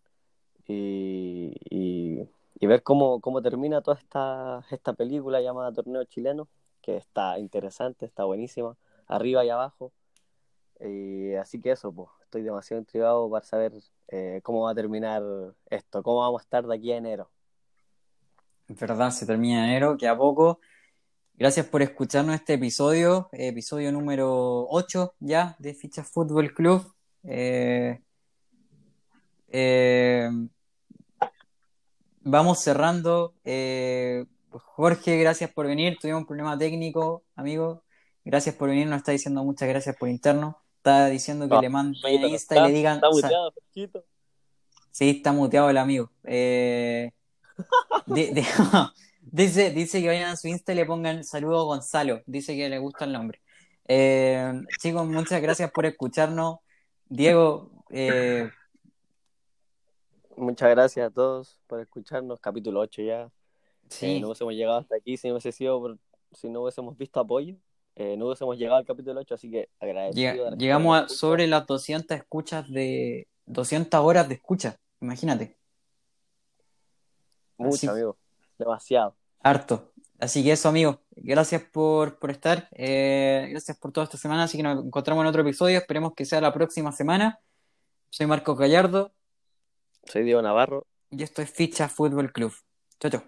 y, y- y ver cómo, cómo termina toda esta, esta película llamada Torneo Chileno, que está interesante, está buenísima, arriba y abajo. Y así que eso, pues, estoy demasiado intrigado para saber eh, cómo va a terminar esto, cómo vamos a estar de aquí a enero. Es verdad, se termina enero, que a poco. Gracias por escucharnos este episodio, eh, episodio número 8 ya de Ficha Fútbol Club. Eh, eh, vamos cerrando. Eh, Jorge, gracias por venir. Tuvimos un problema técnico, amigo. Gracias por venir. Nos está diciendo muchas gracias por interno. Está diciendo que No, le manden a Insta y le está, digan. está muteado, Jorgito. Sí, está muteado el amigo. Eh, di- di- dice, dice que vayan a su Insta y le pongan saludo Gonzalo. Dice que le gusta el nombre. Eh, chicos, muchas gracias por escucharnos. Diego, eh, Muchas gracias a todos por escucharnos. Capítulo 8 ya. Eh, sí, no hubiésemos llegado hasta aquí si no hubiese sido por- si no hubiésemos visto apoyo. Eh, no hubiésemos llegado al capítulo 8, así que agradecido. llega- llegamos a sobre las 200 escuchas de 200 horas de escucha. Imagínate, Mucho, así, amigo. Demasiado. harto. Así que eso, amigo. Gracias por, por estar. eh, gracias por toda esta semana. Así que nos encontramos en otro episodio. Esperemos que sea la próxima semana. Soy Marco Gallardo. Soy Diego Navarro. Y esto es Ficha Fútbol Club. Chao, chao.